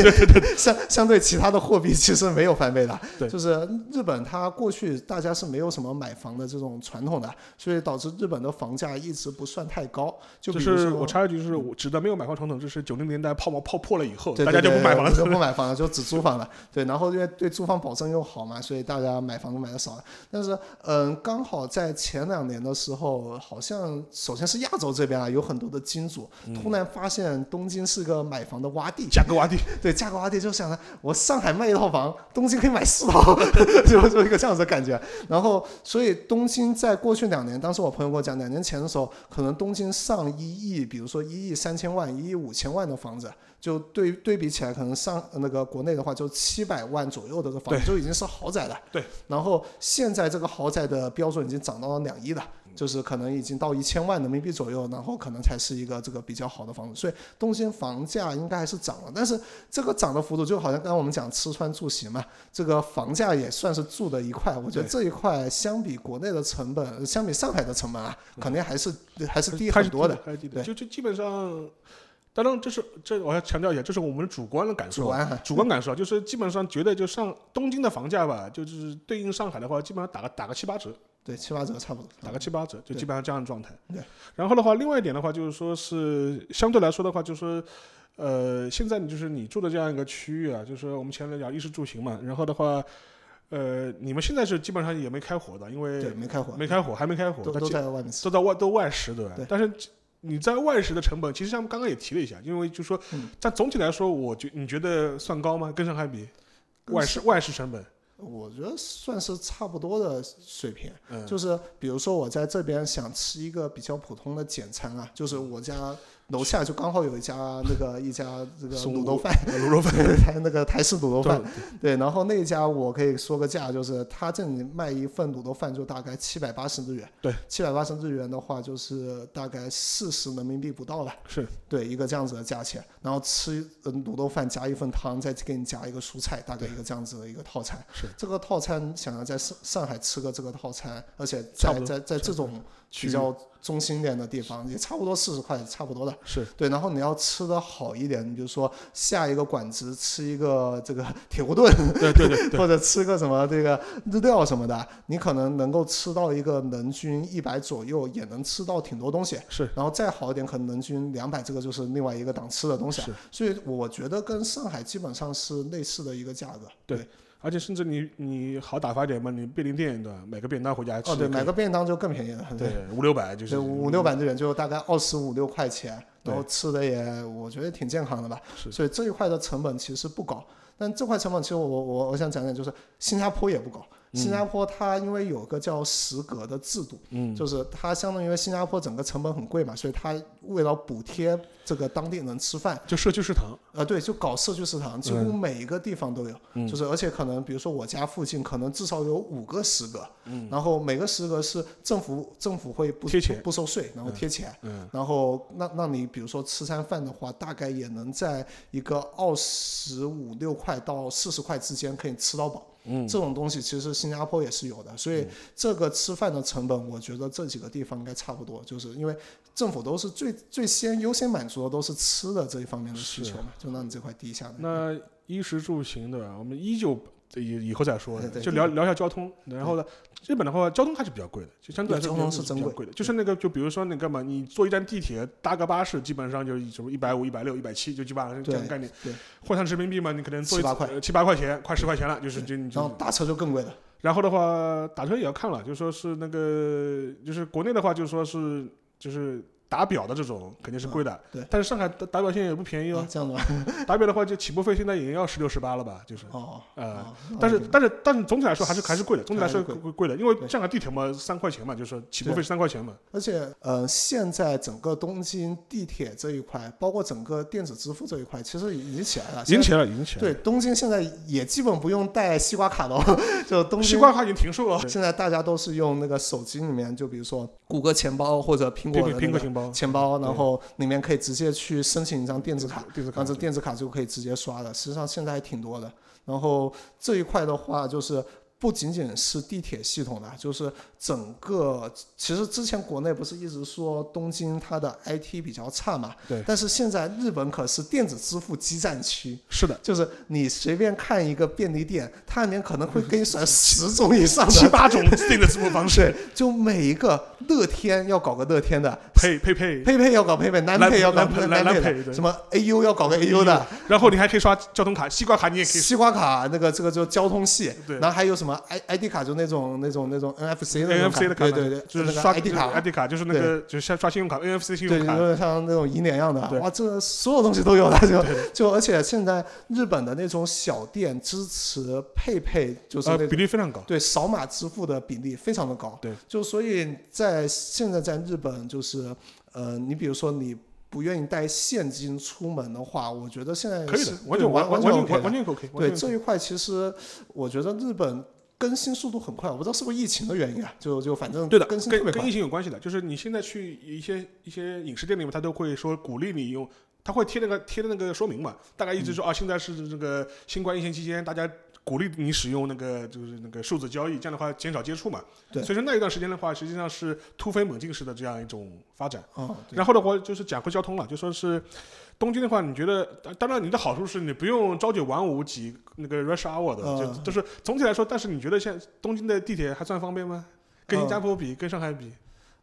相相对其他的货币其实没有翻倍的。对，就是日本它过去大家是没有什么买房的这种传统的，所以导致日本的房价一直不算太高。就是我插一句，就是我指的没有买房传统，就是九零年代泡沫泡破了以后，大家就不买房了，就 *laughs* 不买房了，就只租房了。对，然后因为对租房保证又好嘛，所以大家买房都买的少了。但是嗯，刚好在前两年的时候，好像首先是亚洲这边啊，有很多的金主。突然发现东京是个买房的洼地，价格洼地。对，价格洼地，就想着我上海卖一套房，东京可以买四套，*laughs* 就就一个这样子的感觉。然后，所以东京在过去两年，当时我朋友跟我讲，两年前的时候，可能东京上一亿，比如说一亿三千万、一亿五千万的房子，就对对比起来，可能上那个国内的话，就七百万左右的这房子就已经是豪宅了。对。然后现在这个豪宅的标准已经涨到了两亿了。就是可能已经到一千万人民币左右，然后可能才是一个这个比较好的房子，所以东京房价应该还是涨了，但是这个涨的幅度就好像刚刚我们讲吃穿住行嘛，这个房价也算是住的一块，我觉得这一块相比国内的成本，相比上海的成本啊，肯定还是还是低很多的。对，就就基本上，当然这是这我要强调一下，这是我们主观的感受，主观主观感受 *laughs* 就是基本上觉得就上东京的房价吧，就是对应上海的话，基本上打个打个七八折。对七八折差不多，打个七八折，就基本上这样的状态。对。然后的话，另外一点的话，就是说是相对来说的话，就是说，呃，现在你就是你住的这样一个区域啊，就是我们前面讲衣食住行嘛。然后的话，呃，你们现在是基本上也没开火的，因为对没开火，没开火，还没开火，都在外面，都在外都外食对吧？对。但是你在外食的成本，其实像刚刚也提了一下，因为就说，但总体来说，我觉你觉得算高吗？跟上海比，外食外食成本。我觉得算是差不多的水平，就是比如说我在这边想吃一个比较普通的简餐啊，就是我家。楼下就刚好有一家那个一家这个卤肉饭，卤肉饭台那个台式卤肉饭，对，然后那家我可以说个价，就是他这里卖一份卤肉饭就大概七百八十日元，对，七百八十日元的话就是大概四十人民币不到吧，是。对一个这样子的价钱，然后吃卤肉饭加一份汤，再给你加一个蔬菜，大概一个这样子的一个套餐，是。这个套餐想要在上上海吃个这个套餐，而且在在在这种。比较中心点的地方也差不多四十块，差不多的。是对，然后你要吃的好一点，你比如说下一个馆子吃一个这个 *laughs* 铁锅炖，对对对，*laughs* 或者吃个什么这个日料什么的，你可能能够吃到一个人均一百左右，也能吃到挺多东西。是，然后再好一点，可能人均两百，这个就是另外一个档次的东西。是，所以我觉得跟上海基本上是类似的一个价格。对。而且甚至你你好打发点嘛，你便利店对吧？买个便当回家吃。哦，对，买个便当就更便宜了。对，五六百就是。五六百日元就大概二十五六块钱，然后吃的也我觉得挺健康的吧。是。所以这一块的成本其实不高，但这块成本其实我我我想讲讲，就是新加坡也不高。新加坡它因为有个叫食阁的制度，嗯，就是它相当于新加坡整个成本很贵嘛，所以它为了补贴这个当地人吃饭，就社区食堂，呃，对，就搞社区食堂，几乎每一个地方都有，嗯。就是而且可能比如说我家附近可能至少有五个食阁，嗯。然后每个食阁是政府政府会不贴钱不收税，然后贴钱，嗯。然后那那你比如说吃餐饭的话，大概也能在一个二十五六块到四十块之间可以吃到饱。嗯，这种东西其实新加坡也是有的，所以这个吃饭的成本，我觉得这几个地方应该差不多，就是因为政府都是最最先优先满足的都是吃的这一方面的需求嘛，就让你这块低下来。那衣食住行对吧？我们依旧以以后再说就聊聊一下交通。然后呢，日本的话，交通还是比较贵的，就相对来说交通是真贵比较贵的。就是那个，就比如说那个嘛，你坐一站地铁，搭个巴士，基本上就什么一百五、一百六、一百七，就基本上是这样概念。对，换算人民币嘛，你可能坐一七八块呃七八块钱，快十块钱了，就是就你就。然后打车就更贵了。然后的话，打车也要看了，就说是那个，就是国内的话，就说是就是打表的这种肯定是贵的，对但是上海打打表现在也不便宜哦啊，，这样的吗？*laughs* 打表的话就起步费现在也要十六十八了吧，就是。哦，呃，哦但是但是但是总体来说还是还是贵的，总体来说还是贵贵的，因为对上海地铁嘛三块钱嘛，就是起步费是三块钱嘛。而且呃，现在整个东京地铁这一块，包括整个电子支付这一块，其实已经起来了。已经起来了，已经起来了。对，东京现在也基本不用带西瓜卡了，*laughs* 就东京西瓜卡已经停售了，现在大家都是用那个手机里面，就比如说谷歌钱包或者苹苹果果的那个苹果钱包，钱包，然后里面可以直接去申请一张电子卡，电子卡然后这电子卡就可以直接刷了。实际上现在还挺多的。然后这一块的话，就是不仅仅是地铁系统的，就是整个其实之前国内不是一直说东京它的 IT 比较差嘛？对。但是现在日本可是电子支付基站区，是的，就是你随便看一个便利店，它里面可能会给你甩 *laughs* 十种以上的七八种电子支付方式，*laughs* 对，就每一个乐天要搞个乐天的，配配配，佩佩要搞佩佩，南蓝配要搞南配蓝配对。的，什么 AU 要搞个 AU 的，然后你还可以刷交通卡，西瓜卡你也可以。西瓜卡那个这个就交通系，对。然后还有什么 I ID 卡就那种那种那种 NFC 的那种 NFC 的卡嘛，对对对，那个就是刷 ID 卡。，ID 卡就是那个就是像刷信用卡，NFC 信对，有用卡，点像那种银联一样的，哇，这所有东西都有了，就 *laughs* 就而且现在日本的那种小店支持配配，就是比例非常高。对扫码支付的比例非常的高，对，就所以在现在在日本就是呃，你比如说你不愿意带现金出门的话，我觉得现在是可以的，完对完全全完完全完全 OK。对这一块，其实我觉得日本更新速度很快，我不知道是不是疫情的原因啊，就就反正对的，更新跟跟疫。情有关系的，就是你现在去一些一些影视店里面，他都会说鼓励你用，他会贴那个贴的那个说明嘛，大概意思嗯说、啊，现在是这个新冠疫情期间，大家鼓励你使用那个就是那个数字交易，这样的话减少接触嘛。对所以说那一段时间的话，实际上是突飞猛进式的这样一种发展。哦，然后的话就是讲回交通了，就说是东京的话，你觉得当当然你的好处是你不用朝九晚五挤那个 rush hour 的，就嗯就是总体来说，但是你觉得现在东京的地铁还算方便吗？跟新加坡比，跟上海比？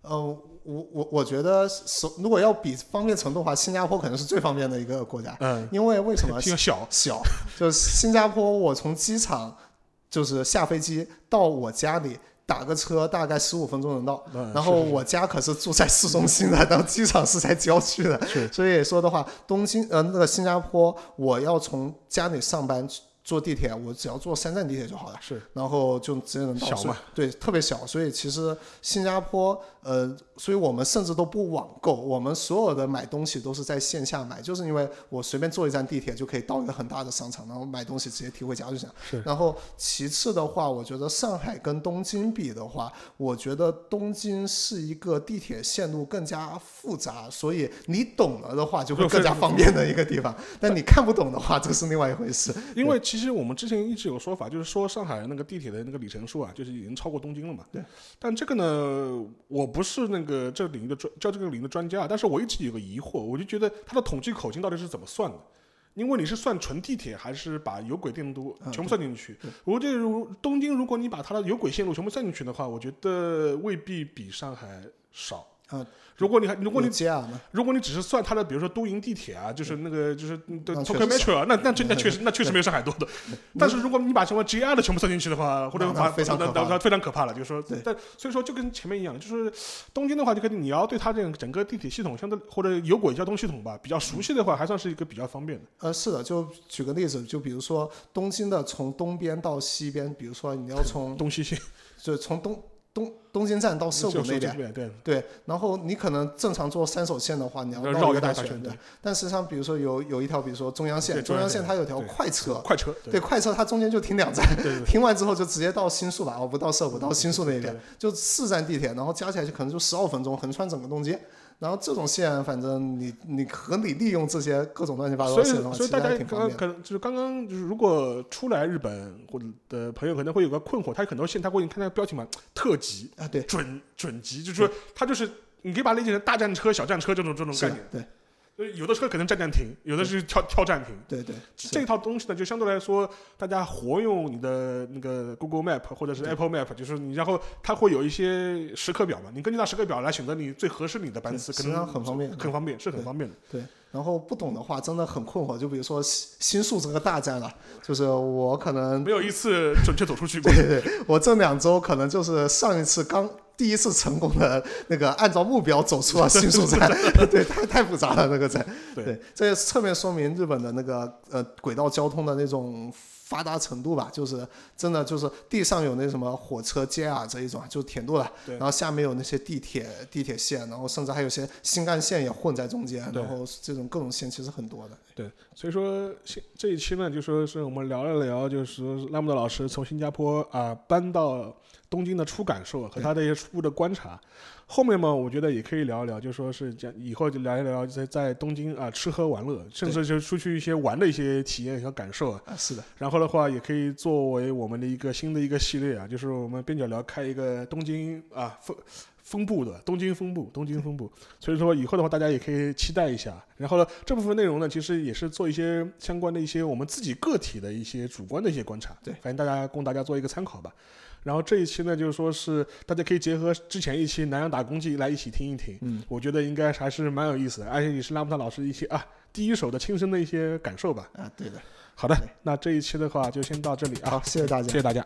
呃，我我我觉得首如果要比方便程度的话，新加坡可能是最方便的一个国家，嗯，因为为什么？*laughs* 小，小，就是新加坡，我从机场就是下飞机到我家里打个车，大概十五分钟能到。嗯然后我家可是住在市中心的，然后机场是在郊区的，*laughs* 所以说的话，东京呃那个新加坡，我要从家里上班坐地铁，我只要坐三站地铁就好了。是。然后就直接能到，小嘛，对，特别小，所以其实新加坡，呃，所以我们甚至都不网购，我们所有的买东西都是在线下买，就是因为我随便坐一站地铁就可以到一个很大的商场，然后买东西直接提回家就行。是然后其次的话，我觉得上海跟东京比的话，我觉得东京是一个地铁线路更加复杂，所以你懂了的话就会 *laughs* 更加方便的一个地方，但你看不懂的话，这是另外一回事。*laughs* 因为其实我们之前一直有说法，就是说上海那个地铁的那个里程数啊，就是已经超过东京了嘛。对。但这个呢，我不是那个这领域的专教这个领域的专家，但是我一直有个疑惑，我就觉得它的统计口径到底是怎么算的？因为你是算纯地铁，还是把有轨电路嗯全部算进去？我觉得如东京，如果你把它的有轨线路全部算进去的话，我觉得未必比上海少。啊，如果你还如果你如果你只是算它的，比如说都营地铁啊，就是那个就是 Tokyo Metro 啊，那那这那确实那确实没有上海多的。但是如果你把什么 JR 的全部算进去的话，或者把那那那非常可怕了。就是说对，但所以说就跟前面一样，就是东京的话，就跟你要对它这个整个地铁系统相对或者有轨交通系统吧比较熟悉的话，还算是一个比较方便的。呃，是的，就举个例子，就比如说东京的从东边到西边，比如说你要从 *laughs* 东西线就从东东东京站到涩谷那边，边，对，对，然后你可能正常坐三手线的话，你要要绕绕一个大圈对。但实际上，比如说有有一条，比如说中央线，中央线线它有条快车，快车，对，快车它中间就停两站，停完之后就直接到新宿吧，哦，不到涩谷，到新宿那边对，就四站地铁，然后加起来就可能就十二分钟，横穿整个东京。然后这种线，反正你你合理利用这些各种乱七八糟的线的话，所以大家其实还挺刚刚方便的。可能就是刚刚就是如果出来日本或者的朋友可能会有个困惑，他很多线他会你看那个标题嘛，特级、啊，对，准准级，就是说他就是你可以把它理解成大战车、小战车这种这种概念。对就是有的车可能站站停，有的是跳跳站停。对对，这套东西呢，就相对来说，大家活用你的那个 Google Map 或者是 Apple Map，就是你，然后它会有一些时刻表嘛，你根据那时刻表来选择你最合适你的班次，可能很方便。很方便，是很方便的。对，然后不懂的话真的很困惑。就比如说新新宿这个大站啊，就是我可能没有一次准确走出去过。*laughs* 对对，我这两周可能就是上一次刚第一次成功的那个按照目标走出了新宿站，*laughs* 对，*laughs* 太太复杂了那个站。对。这也侧面说明日本的那个呃轨道交通的那种发达程度吧，就是真的就是地上有那什么火车街啊这一种，就是铁路了，对。然后下面有那些地铁地铁线，然后甚至还有些新干线也混在中间，然后这种各种线其实很多的。对，所以说现这一期呢，就说是我们聊了聊，就是说拉姆德老师从新加坡啊、搬到东京的初感受和他的一些初步的观察。后面嘛，我觉得也可以聊一聊，就说是讲以后就聊一聊在在东京啊吃喝玩乐，甚至就出去一些玩的一些体验和感受啊。啊，是的，然后的话，也可以作为我们的一个新的一个系列啊，就是我们边角聊开一个东京啊风分部的东京分部，东京分部。*laughs* 所以说以后的话，大家也可以期待一下。然后呢，这部分内容呢，其实也是做一些相关的一些我们自己个体的一些主观的一些观察，对反正大家供大家做一个参考吧。然后这一期呢，就是说是大家可以结合之前一期南洋打工记来一起听一听，嗯，我觉得应该还是蛮有意思的，而且也是拉姆特老师一些啊第一手的亲身的一些感受吧。啊，对的。好的，那这一期的话就先到这里啊，好，谢谢大家谢。谢大家。